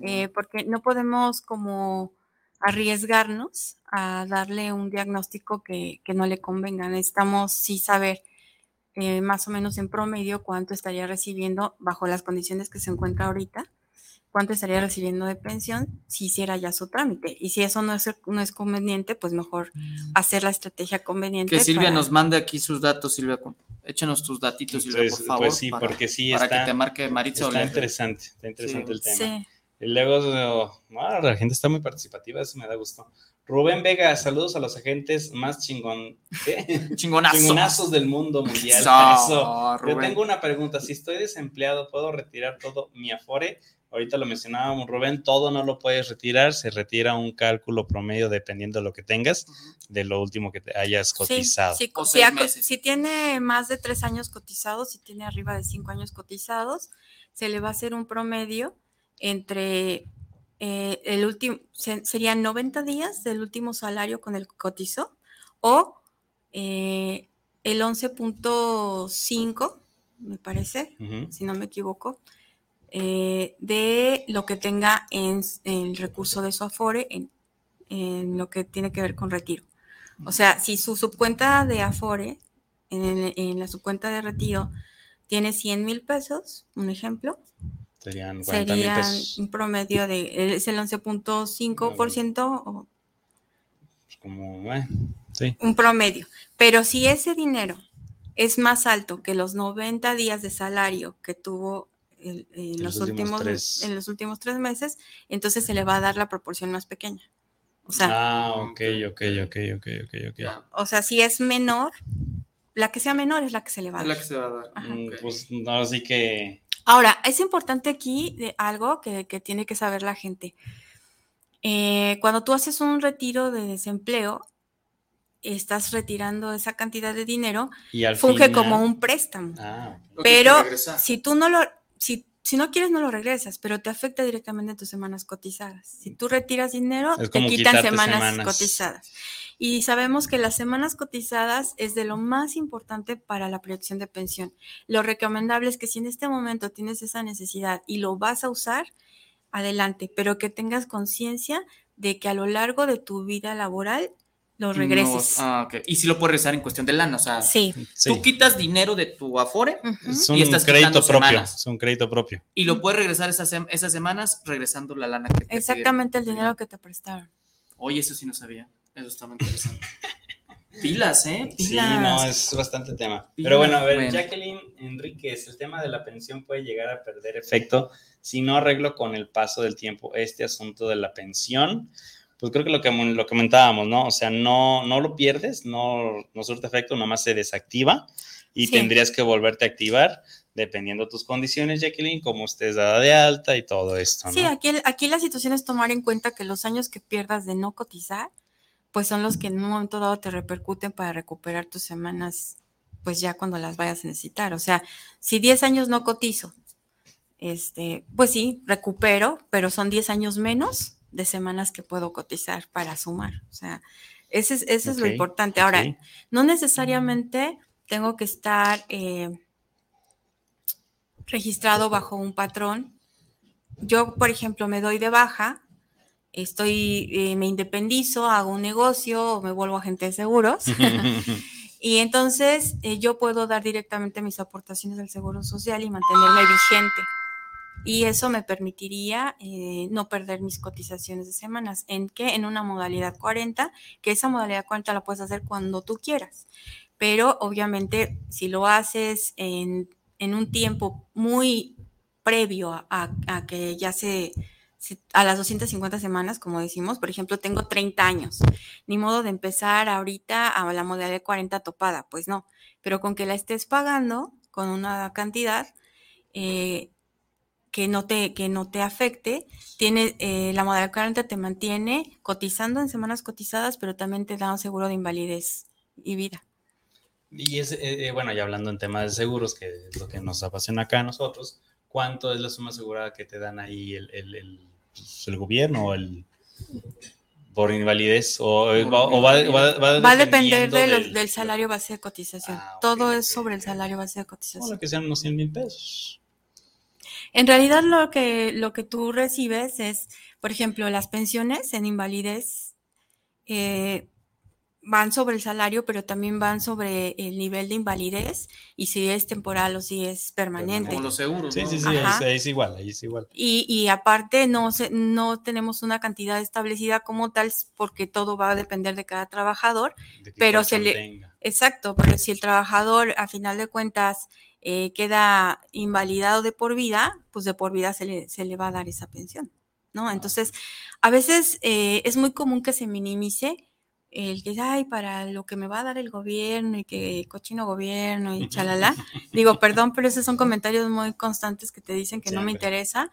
Eh, porque no podemos como arriesgarnos a darle un diagnóstico que, no le convenga. Necesitamos sí saber eh, más o menos en promedio cuánto estaría recibiendo bajo las condiciones que se encuentra ahorita, cuánto estaría recibiendo de pensión si hiciera ya su trámite. Y si eso no es, no es conveniente, pues mejor mm. hacer la estrategia conveniente. Que Silvia nos mande aquí sus datos, Silvia. Échenos tus datitos, Silvia, por pues favor. Pues sí, porque sí para que te marque Maritza Está interesante, está interesante el tema. Sí. Y luego, la gente está muy participativa, eso me da gusto. Rubén Vega, saludos a los agentes más chingón, *laughs* Chingonazos. chingonazos del mundo mundial. Eso. Yo tengo una pregunta, si estoy desempleado, ¿puedo retirar todo mi afore? Ahorita lo mencionábamos, Rubén, todo no lo puedes retirar, se retira un cálculo promedio dependiendo de lo que tengas, de lo último que te hayas cotizado. Sí, si tiene más de tres años cotizados, si tiene arriba de cinco años cotizados, se le va a hacer un promedio entre eh, el último, serían 90 días del último salario con el que cotizó o eh, el 11.5, me parece, si no me equivoco, eh, de lo que tenga en, el recurso de su Afore en, en lo que tiene que ver con retiro. O sea, si su subcuenta de Afore, en, en la subcuenta de retiro, tiene 100 mil pesos, un ejemplo, Serían 40 mil serían pesos. un promedio de, es el 11.5% o Pues como, bueno, sí. un promedio. Pero si ese dinero es más alto que los 90 días de salario que tuvo el- en, Los los últimos en los últimos tres meses, entonces se le va a dar la proporción más pequeña. O sea, Ah, ok, ok, ok, ok, ok, ok. Ya, o sea, si es menor, la que sea menor es la que se le va a es dar. la que se va a dar. Mm. Pues no, sí que. Ahora, es importante aquí de algo que, que tiene que saber la gente. Eh, cuando tú haces un retiro de desempleo, estás retirando esa cantidad de dinero, Y al funge final- como un préstamo. Ah, Pero si tú no lo, si, si no quieres, no lo regresas, pero te afecta directamente tus semanas cotizadas. Si tú retiras dinero, te quitan semanas. cotizadas. Y sabemos que las semanas cotizadas es de lo más importante para la proyección de pensión. Lo recomendable es que si en este momento tienes esa necesidad y lo vas a usar, adelante, pero que tengas conciencia de que a lo largo de tu vida laboral lo regreses. No, ah, ok. Y si lo puedes regresar en cuestión de lana, o sea, Sí. sí. tú quitas dinero de tu Afore. Es Y un estás crédito propio. semanas. Es un crédito propio. y lo puedes regresar esas, sem- esas semanas regresando la lana que te pidieron. Exactamente el dinero que te prestaron. Oye, eso sí no sabía. Eso está muy interesante. *laughs* Pilas, ¿eh? Sí, Pilas. no, es bastante tema. Pilas, Pero bueno, a ver, bueno. Jacqueline Enríquez, el tema de la pensión puede llegar a perder efecto si no arreglo con el paso del tiempo este asunto de la pensión. Pues creo que lo que lo comentábamos, ¿no? O sea, no, no lo pierdes, no, no surte efecto, nomás se desactiva y Sí. tendrías que volverte a activar dependiendo de tus condiciones, Jacqueline, como estés dada de alta y todo esto, ¿no? Sí, aquí, aquí la situación es tomar en cuenta que los años que pierdas de no cotizar, pues son los que en un momento dado te repercuten para recuperar tus semanas, pues ya cuando las vayas a necesitar. O sea, si 10 años no cotizo, este, pues sí, recupero, pero son 10 años menos de semanas que puedo cotizar para sumar. O sea, ese es, ese es lo importante. Ahora, no necesariamente tengo que estar eh, registrado bajo un patrón. Yo, por ejemplo, me doy de baja, estoy, eh, me independizo, hago un negocio o me vuelvo agente de seguros. *laughs* *laughs* y entonces eh, yo puedo dar directamente mis aportaciones al Seguro Social y mantenerme vigente. Y eso me permitiría eh, no perder mis cotizaciones de semanas. ¿En qué? En una modalidad 40, que esa modalidad 40 la puedes hacer cuando tú quieras. Pero obviamente si lo haces en, en un tiempo muy previo a, a- que ya se, se- a las 250 semanas, como decimos, por ejemplo, tengo 30 años, ni modo de empezar ahorita a la modalidad 40 topada, pues no, pero con que la estés pagando con una cantidad eh, que, no te, que no te afecte, tiene, eh, la modalidad 40 te mantiene cotizando en semanas cotizadas, pero también te da un seguro de invalidez y vida. Y es, eh, eh, bueno, ya hablando en temas de seguros, que es lo que nos apasiona acá a nosotros, ¿cuánto es la suma asegurada que te dan ahí el, el, el, pues, el gobierno o el por invalidez? ¿O, Por va, o va- va- va Va a depender de del- del salario base de cotización. Ah, Todo es sobre el salario base de Bueno, cotización. que sean unos 100 mil pesos. En realidad lo que, lo que tú recibes es, por ejemplo, las pensiones en invalidez eh, van sobre el salario, pero también van sobre el nivel de invalidez y si es temporal o si es permanente. Como los seguros. Sí, ¿no? sí, sí, ahí, es igual, ahí es igual. Y, y aparte no, se- no tenemos una cantidad establecida como tal porque todo va a depender de cada trabajador. de Pero se le- tenga. Exacto, pero si el trabajador a final de cuentas eh, queda invalidado de por vida, pues de por vida se le, se le va a dar esa pensión, ¿no? Entonces, a veces eh, es muy común que se minimice el que, ay, para lo que me va a dar el gobierno y que cochino gobierno y chalala. *laughs* Digo, perdón, pero esos son comentarios muy constantes que te dicen que no me interesa.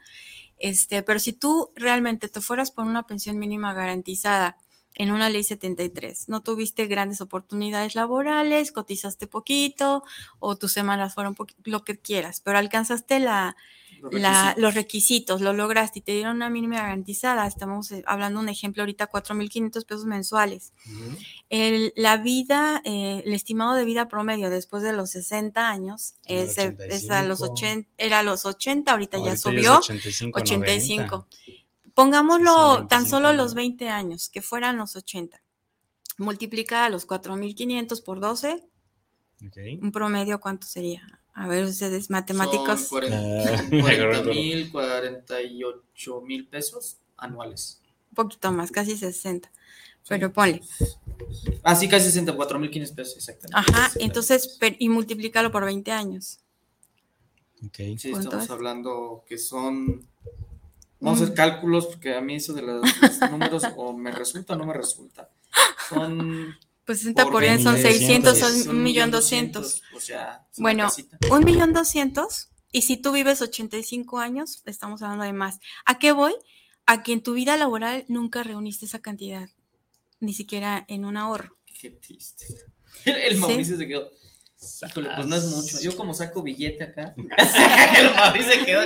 Este, pero si tú realmente te fueras por una pensión mínima garantizada en una ley 73, no tuviste grandes oportunidades laborales, cotizaste poquito o tus semanas fueron lo que quieras, pero alcanzaste la, Los la- requisitos. los requisitos, lo lograste y te dieron una mínima garantizada. Estamos eh, hablando un ejemplo ahorita, 4.500 pesos mensuales. Ujú. El- la vida, eh, el estimado de vida promedio después de los 60 años es, eh, es a los 85. 80, era los 80, ahorita, ya Ahorita es subió, 85, 85. Pongámoslo tan solo los 20 años, que fueran los 80. Multiplica los 4.500 por 12. Un promedio, ¿cuánto sería? A ver, ustedes matemáticos. Son 40 *laughs* mil, 48 mil pesos anuales. Un poquito más, casi 60. Pero ponle. Ah, sí, casi 64 mil 500 pesos, exactamente. Ajá, entonces, y multiplícalo por 20 años. Ok. Sí, estamos hablando que son. Vamos a hacer mm. cálculos, porque a mí eso de los, *laughs* números o me resulta o no me resulta. Son. Pues 60 por ahí son 600, son un millón doscientos. O sea, bueno, un millón doscientos. Y si tú vives 85 años, estamos hablando de más. ¿A qué voy? A que en tu vida laboral nunca reuniste esa cantidad ni siquiera en un ahorro. Qué triste. El, Mauricio se quedó. Pues no es mucho. Yo como saco billete acá. *laughs* el Mauricio se quedó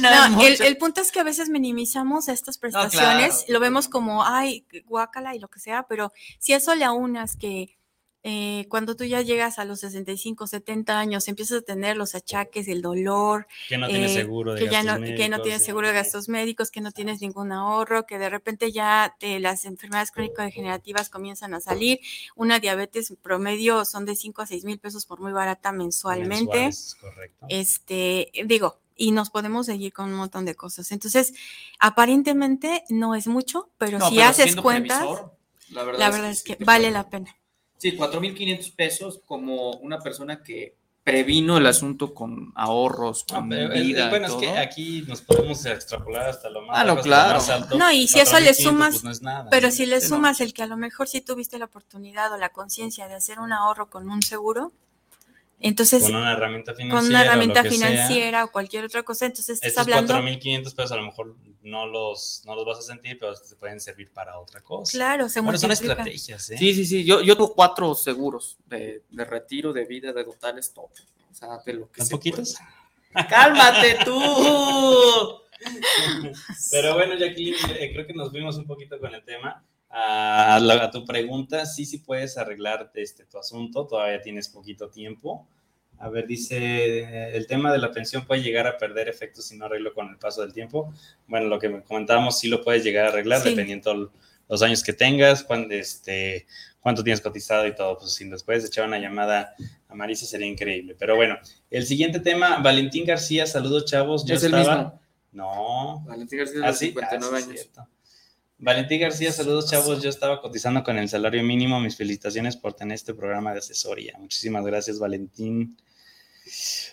No, el, punto es que a veces minimizamos estas prestaciones, lo vemos como, ay, guácala y lo que sea, pero si eso le aunas que eh, cuando tú ya llegas a los 65, 70 años, empiezas a tener los achaques, el dolor. Que no tienes eh, seguro de que gastos no, Que no tienes seguro de gastos médicos, que no tienes ningún ahorro, que de repente ya las enfermedades crónico-degenerativas comienzan a salir. Una diabetes promedio son de 5 a 6 mil pesos por muy barata mensualmente. correcto. Este, digo, y nos podemos seguir con un montón de cosas. Entonces, aparentemente no es mucho, pero si haces cuentas, la verdad, es que vale la pena. Sí, 4.500 pesos como una persona que previno el asunto con ahorros, con vida. bueno, es que aquí nos podemos extrapolar hasta lo más, ah, no, claro. alto. No, y si eso le sumas, pues pero si le sumas el que a lo mejor si tuviste la oportunidad o la conciencia de hacer un ahorro con un seguro, entonces, con una herramienta financiera, con una herramienta financiera o cualquier otra cosa, entonces estás Estos hablando. 4.500 pesos a lo mejor no los, no los vas a sentir, pero te pueden servir para otra cosa. Claro, se bueno, son estrategias. ¿eh? Sí, sí, sí. Yo, yo tengo cuatro seguros de, de retiro, de vida, de totales, todo. O sea, de lo que ¿Son poquitos? ¡Cálmate tú! *laughs* pero bueno, Jacqueline, eh, creo que nos vimos un poquito con el tema. A, tu pregunta, sí, sí puedes arreglarte este, tu asunto, todavía tienes poquito tiempo. A ver, dice, el tema de la pensión puede llegar a perder efectos si no arreglo con el paso del tiempo. Bueno, lo que comentábamos, sí lo puedes llegar a arreglar dependiendo los años que tengas, cuando, este, cuánto tienes cotizado y todo. Pues si después echar una llamada a Marisa sería increíble. Pero bueno, el siguiente tema, Valentín García, saludos chavos. Yo ¿Es estaba... el mismo? No. Valentín García de 59 ah, años. Valentín García, saludos chavos. Yo estaba cotizando con el salario mínimo. Mis felicitaciones por tener este programa de asesoría. Muchísimas gracias, Valentín.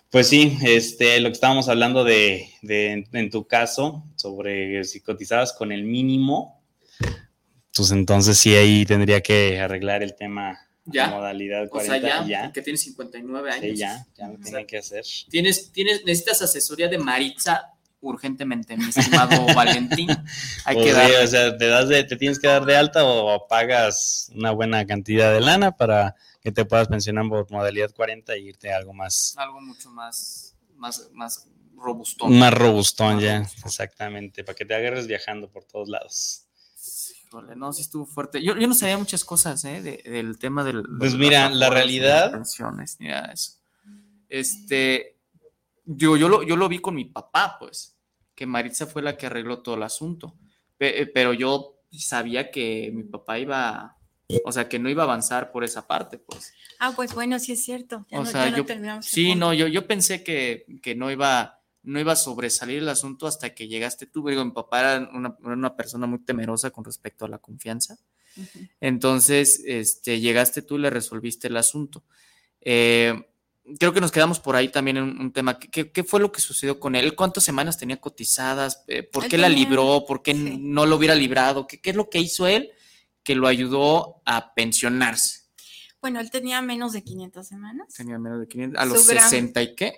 Pues sí, este, lo que estábamos hablando de, en tu caso, sobre si cotizabas con el mínimo, pues entonces sí ahí tendría que arreglar el tema ya. modalidad 40. O sea, ya, que tienes 59 años. Sí, ya, ya lo que hacer. ¿Tienes, tienes, necesitas asesoría de Maritza urgentemente, mi estimado *laughs* Valentín. Hay que dar... o sea, ¿te, das de, te tienes que dar de alta o pagas una buena cantidad de lana para que te puedas pensionar por modalidad 40 e irte a algo más. Algo mucho más, más, más robustón. Más robustón, ya, exactamente, para que te agarres viajando por todos lados. Híjole, no, sí estuvo fuerte. Yo, yo no sabía muchas cosas, ¿eh? del tema del. Pues mira, la realidad. Pensiones, mira eso. Este, yo, yo, lo, yo lo vi con mi papá, pues, que Maritza fue la que arregló todo el asunto. Eh, pero yo sabía que mi papá iba, o sea, que no iba a avanzar por esa parte, pues. Ah, pues bueno, sí es cierto. o sea, yo, sí, no, yo, yo pensé que, que, no iba no iba a sobresalir el asunto hasta que llegaste tú. Digo, mi papá era una, una persona muy temerosa con respecto a la confianza. Entonces, este, llegaste tú y le resolviste el asunto. Eh, creo que nos quedamos por ahí también en un, tema. ¿Qué, ¿Qué, fue lo que sucedió con él? ¿Cuántas semanas tenía cotizadas? Eh, ¿Por qué la libró? ¿Por qué no lo hubiera librado? ¿Qué, ¿Qué, es lo que hizo él que lo ayudó a pensionarse? Bueno, él tenía menos de 500 semanas. Tenía menos de 500. ¿A los 60 y qué?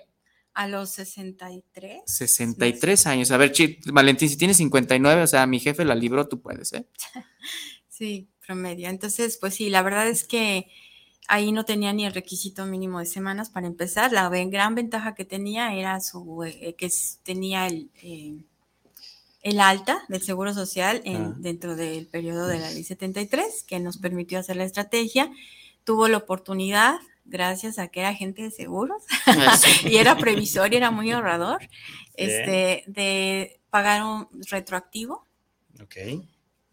A los 63. 63 años. A ver, Valentín, si tienes 59, o sea, mi jefe la libró, tú puedes, ¿eh? *laughs* sí, promedio. Entonces, pues sí, la verdad es que ahí no tenía ni el requisito mínimo de semanas para empezar. La gran ventaja que tenía era su eh, que tenía el, eh, el alta del Seguro Social ah. dentro del periodo de la Ley 73, que nos permitió hacer la estrategia. Tuvo la oportunidad, gracias a que era agente de seguros ah, *laughs* y era previsor y era muy ahorrador, este, de pagar un retroactivo Ok.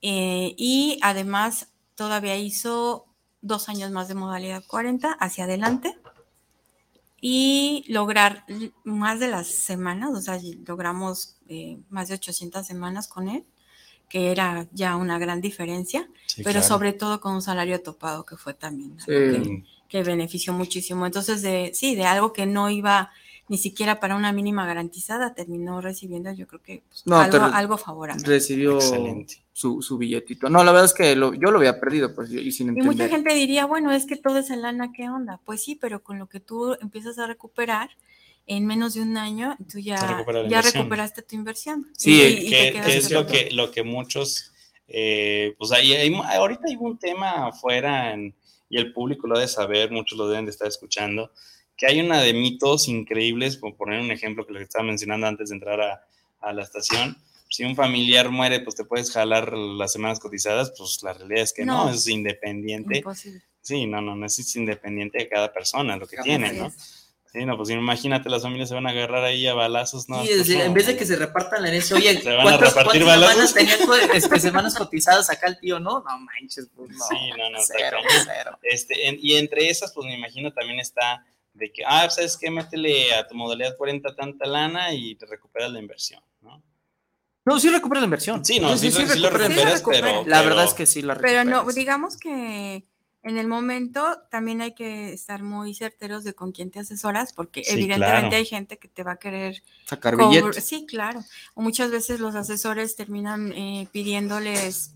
Eh, y además todavía hizo dos años más de modalidad 40 hacia adelante y lograr más de las semanas, o sea, logramos eh, más de 800 semanas con él, que era ya una gran diferencia, Sí, pero claro. sobre todo con un salario topado que fue también Sí. que, que benefició muchísimo. Entonces, de, sí, de algo que no iba ni siquiera para una mínima garantizada, terminó recibiendo yo creo que pues, No, algo, favorable. Recibió su, su billetito. No, la verdad es que lo- yo lo había perdido, pues, y sin Y entender. mucha gente diría, bueno, es que todo es en lana, ¿qué onda? Pues sí, pero con lo que tú empiezas a recuperar en menos de un año, tú ya, recupera ya recuperaste tu inversión. Sí, Y- y te que, es lo que, lo que muchos, eh, pues ahí, hay- ahorita hay un tema afuera en- y el público lo ha de saber, muchos lo deben de estar escuchando, que hay una de mitos increíbles, por poner un ejemplo que lo que estaba mencionando antes de entrar a, a la estación. Si un familiar muere, pues te puedes jalar las semanas cotizadas, pues la realidad es que no, No. es independiente. Imposible. Sí, no, no, no es independiente de cada persona, lo que tiene, ¿no? es. Sí, no, pues imagínate, las familias se van a agarrar ahí a balazos, ¿no? Sí, pues, no, en vez de no. que se repartan la herencia, oye, *laughs* Se van a ¿cuántas, repartir balazos? semanas tenía co- este, semanas cotizadas acá el tío? No, no manches, pues no. Sí, no, no, cero, cero. Este, en- y entre esas, pues me imagino también está de que, ah, ¿sabes qué? Métele a tu modalidad 40 tanta lana y te recuperas la inversión, ¿no? No, sí recupera la inversión. Sí, no, sí, sí, sí lo recupera. recuperas, Sí lo recupera. pero... La pero- verdad es que sí la Pero recuperas. no, digamos que en el momento también hay que estar muy certeros de con quién te asesoras, porque Sí, evidentemente claro. hay gente que te va a querer Sacar billetes. Sí, claro. O muchas veces los asesores terminan eh, pidiéndoles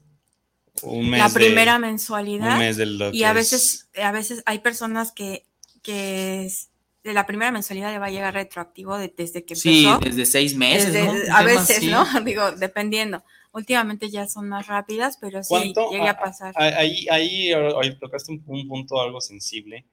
Un mes la de- primera un mensualidad mes de lo y a es- veces, a veces hay personas que, que es- de la primera mensualidad le va a llegar retroactivo de- desde que Sí, empezó. desde seis meses, Desde- ¿no? Un a veces. ¿no? *laughs* Digo, dependiendo. Últimamente ya son más rápidas, pero sí ¿Cuánto? llegué a Ah, pasar. ah, Ahí, ahí, ahí tocaste un, un punto algo sensible.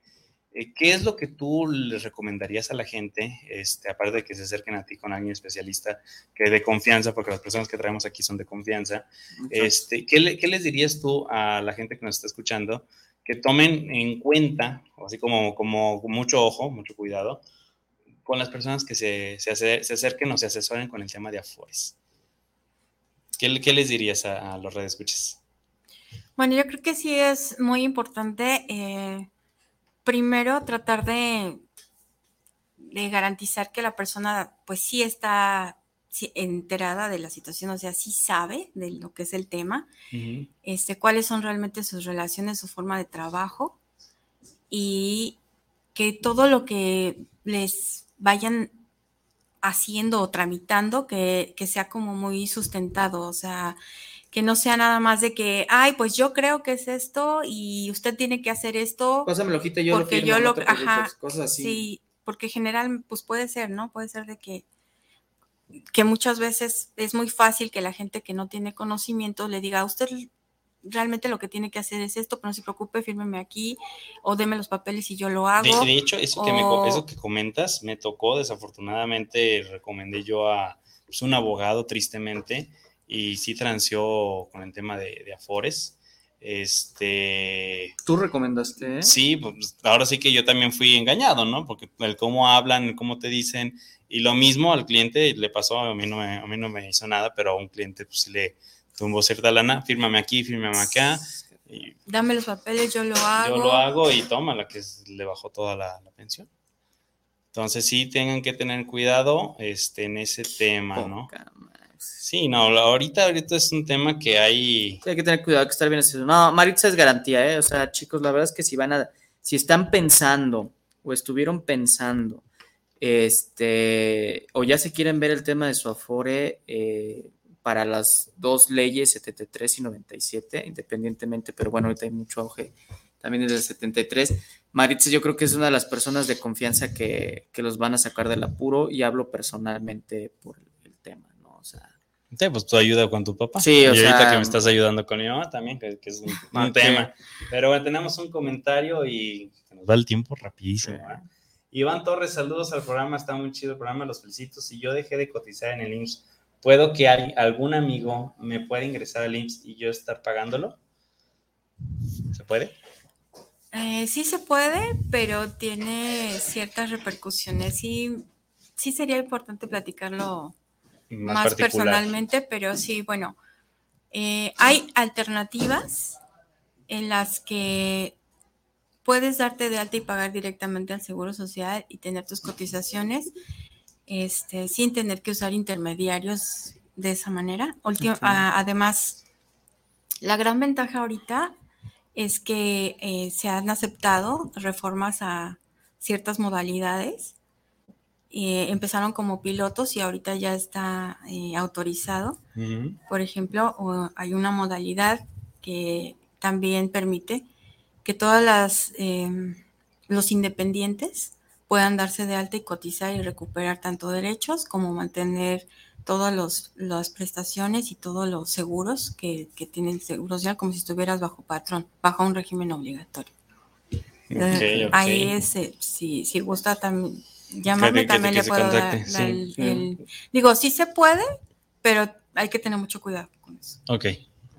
Eh, ¿Qué es lo que tú les recomendarías a la gente, este, aparte de que se acerquen a ti con alguien especialista que de confianza, porque las personas que traemos aquí son de confianza? Este, ¿qué, le- qué les dirías tú a la gente que nos está escuchando que tomen en cuenta, así como, como mucho ojo, mucho cuidado, con las personas que se, se, ace- se acerquen o se asesoren con el tema de Afores? ¿Qué, qué les dirías a, los redescuchas? Bueno, yo creo que sí es muy importante, eh, primero, tratar de, de garantizar que la persona, pues sí está enterada de la situación, o sea, sí sabe de lo que es el tema, este, cuáles son realmente sus relaciones, su forma de trabajo y que todo lo que les vayan haciendo o tramitando, que, que sea como muy sustentado, o sea, que no sea nada más de que, ay, pues yo creo que es esto y usted tiene que hacer esto. Pásame lo quita, yo Porque lo firmo, yo no lo- preocupes, ajá, cosas así. Sí, porque general, pues puede ser, ¿no? Puede ser de que, que muchas veces es muy fácil que la gente que no tiene conocimiento le diga, usted realmente lo que tiene que hacer es esto, pero no se preocupe, fírmeme aquí o deme los papeles y yo lo hago. de hecho, eso que, me eso que comentas me tocó, desafortunadamente recomendé yo a pues, un abogado, tristemente, y sí transió con el tema de, de Afores. Este, Tú recomendaste, ¿eh? sí, pues ahora sí que yo también fui engañado, ¿no? Porque el cómo hablan, el cómo te dicen, y lo mismo al cliente le pasó, a mí no me, a mí no me hizo nada, pero a un cliente pues sí le tumbó cierta lana, fírmame aquí, fírmame acá, y Dame los papeles, yo lo hago. yo lo hago y toma la que le bajó toda la, la pensión. Entonces sí tengan que tener cuidado este, en ese tema, ¿no? Sí, no, ahorita, ahorita es un tema que hay... Sí, hay que tener cuidado, que estar bien asesorado. No, Maritza es garantía, ¿eh? O sea, chicos, la verdad es que si van a, si están pensando o estuvieron pensando, este, o ya se quieren ver el tema de su Afore eh, para las dos leyes 73 y 97, independientemente, pero bueno, ahorita hay mucho auge también desde el 73. Maritza yo creo que es una de las personas de confianza que, que los van a sacar del apuro y hablo personalmente por el, el tema, ¿no? O sea, Sí, pues tú ayuda con tu papá. Sí, o y ahorita sea- que me estás ayudando con mi mamá también, que, que es un, *laughs* tema. Pero bueno, tenemos un comentario y nos va el tiempo rapidísimo. Iván Torres, saludos al programa, está muy chido el programa, los felicito. Si yo dejé de cotizar en el IMSS, ¿puedo que hay- algún amigo me pueda ingresar al IMSS y yo estar pagándolo? ¿Se puede? Eh, sí se puede, pero tiene ciertas repercusiones. Sí, sí sería importante platicarlo más, personalmente, pero sí, bueno, Eh, hay alternativas en las que puedes darte de alta y pagar directamente al Seguro Social y tener tus cotizaciones este, sin tener que usar intermediarios de esa manera. además, la gran ventaja ahorita es que eh, se han aceptado reformas a ciertas modalidades. Eh, empezaron como pilotos y ahorita ya está eh, autorizado. Por ejemplo, hay una modalidad que también permite que todas las em, los independientes puedan darse de alta y cotizar y recuperar tanto derechos como mantener todas las prestaciones y todos los seguros que, que tiene el Seguro Social como si estuvieras bajo patrón, bajo un régimen obligatorio. Eh, ahí es, eh, si, si gusta también, llamarme también le puedo dar el, Digo, sí se puede, pero hay que tener mucho cuidado con eso. Ok,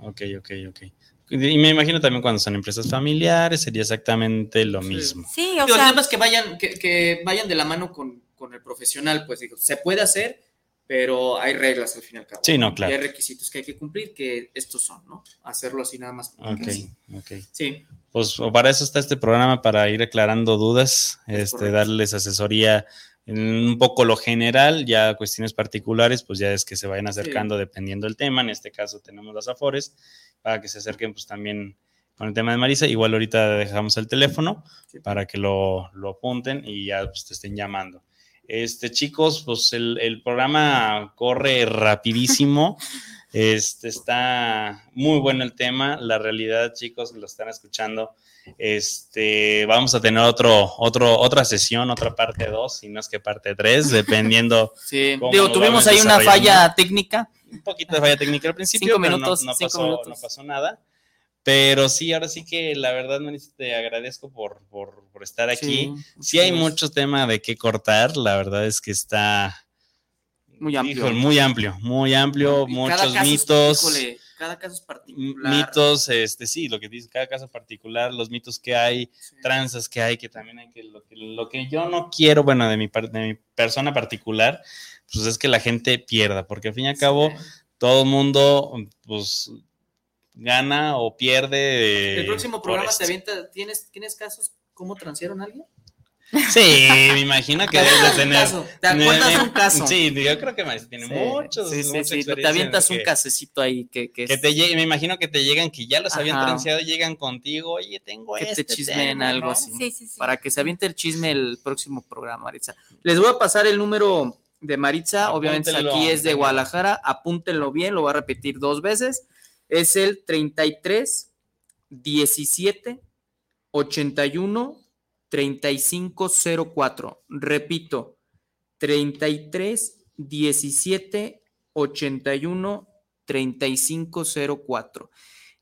ok, ok, ok. Y me imagino también cuando son empresas familiares sería exactamente lo mismo. Sí, o sea. El tema es que vayan, que, que vayan de la mano con, con, el profesional, pues digo, se puede hacer, pero hay reglas al fin y al cabo. Sí, no, claro. Y hay requisitos que hay que cumplir, que estos son, ¿no? Hacerlo así nada más. Ok, ok. Sí. Pues para eso está este programa, para ir aclarando dudas, este, darles asesoría en un poco lo general, ya cuestiones particulares, pues ya es que se vayan acercando dependiendo del tema. En este caso tenemos las afores, para que se acerquen pues también con el tema de Marisa. Igual ahorita dejamos el teléfono para que lo, lo apunten y ya pues, te estén llamando. Este, chicos, pues el, programa corre rapidísimo. *laughs* Este está muy bueno el tema. La realidad, chicos, lo están escuchando. Este, vamos a tener otro, otro, otra sesión, otra parte 2, si no es que parte 3, dependiendo. *laughs* Sí, digo, tuvimos ahí una falla técnica. Un poquito de falla técnica al principio, cinco minutos, no, pasó, minutos. no pasó nada. Pero sí, ahora sí que la verdad, te agradezco por, por, por estar aquí. Sí, hay mucho tema de qué cortar, la verdad es que está muy amplio. muy amplio, muy amplio, muchos mitos. cada caso es particular. Mitos, este, sí, lo que dice, cada caso particular, los mitos que hay, tranzas que hay, que también hay que lo, que, lo que yo no quiero, bueno, de mi, de mi persona particular, pues es que la gente pierda, porque al fin y al cabo, todo el mundo, pues gana o pierde. El próximo programa te avienta, ¿tienes, ¿tienes casos cómo transearon a alguien? Sí, me imagino que debes de tener. ¿Te acuerdas un *laughs* caso? Sí, yo creo que tiene muchos. Sí, sí, sí. Te avientas un casecito ahí que. que, te me imagino que te llegan, que ya los habían transeado, llegan contigo, oye, tengo que este. te chismen algo así. Sí, sí, sí. Para que se aviente el chisme el próximo programa, Maritza. Les voy a pasar el número de Maritza, obviamente aquí es de Guadalajara, apúntenlo bien, lo voy a repetir dos veces es el 33 17 81 3504. Repito, 33 17 81 3504.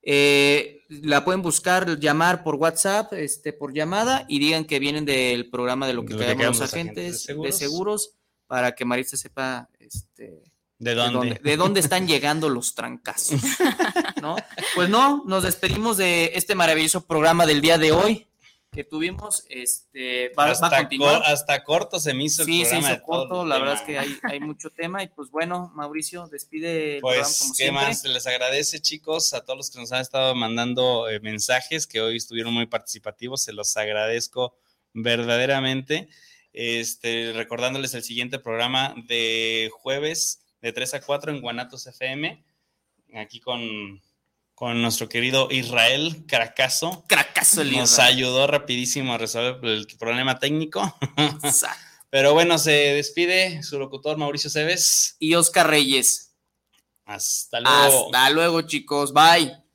Eh, la pueden buscar, llamar por WhatsApp, este, por llamada y digan que vienen del programa de lo que, de los agentes, de, seguros. para que Marisa sepa este, ¿De dónde? ¿De dónde, están llegando los trancazos? *laughs* ¿No? Pues no, nos despedimos de este maravilloso programa del día de hoy que tuvimos. Este, va, hasta, a continuar. hasta corto se me hizo el programa. Sí, se hizo corto, la verdad es que hay, hay, mucho tema. Y pues bueno, Mauricio, despide el pues, programa como ¿qué más? Les agradece, chicos, a todos los que nos han estado mandando eh, mensajes, que hoy estuvieron muy participativos. Se los agradezco verdaderamente. Este, recordándoles el siguiente programa de jueves de 3 a 4 en Guanatos FM, aquí con, con nuestro querido Israel. Caracazo, el Nos ayudó rapidísimo a resolver el problema técnico. *laughs* Pero bueno, se despide su locutor Mauricio Cebes. Y Oscar Reyes. Hasta luego. Hasta luego, chicos. Bye.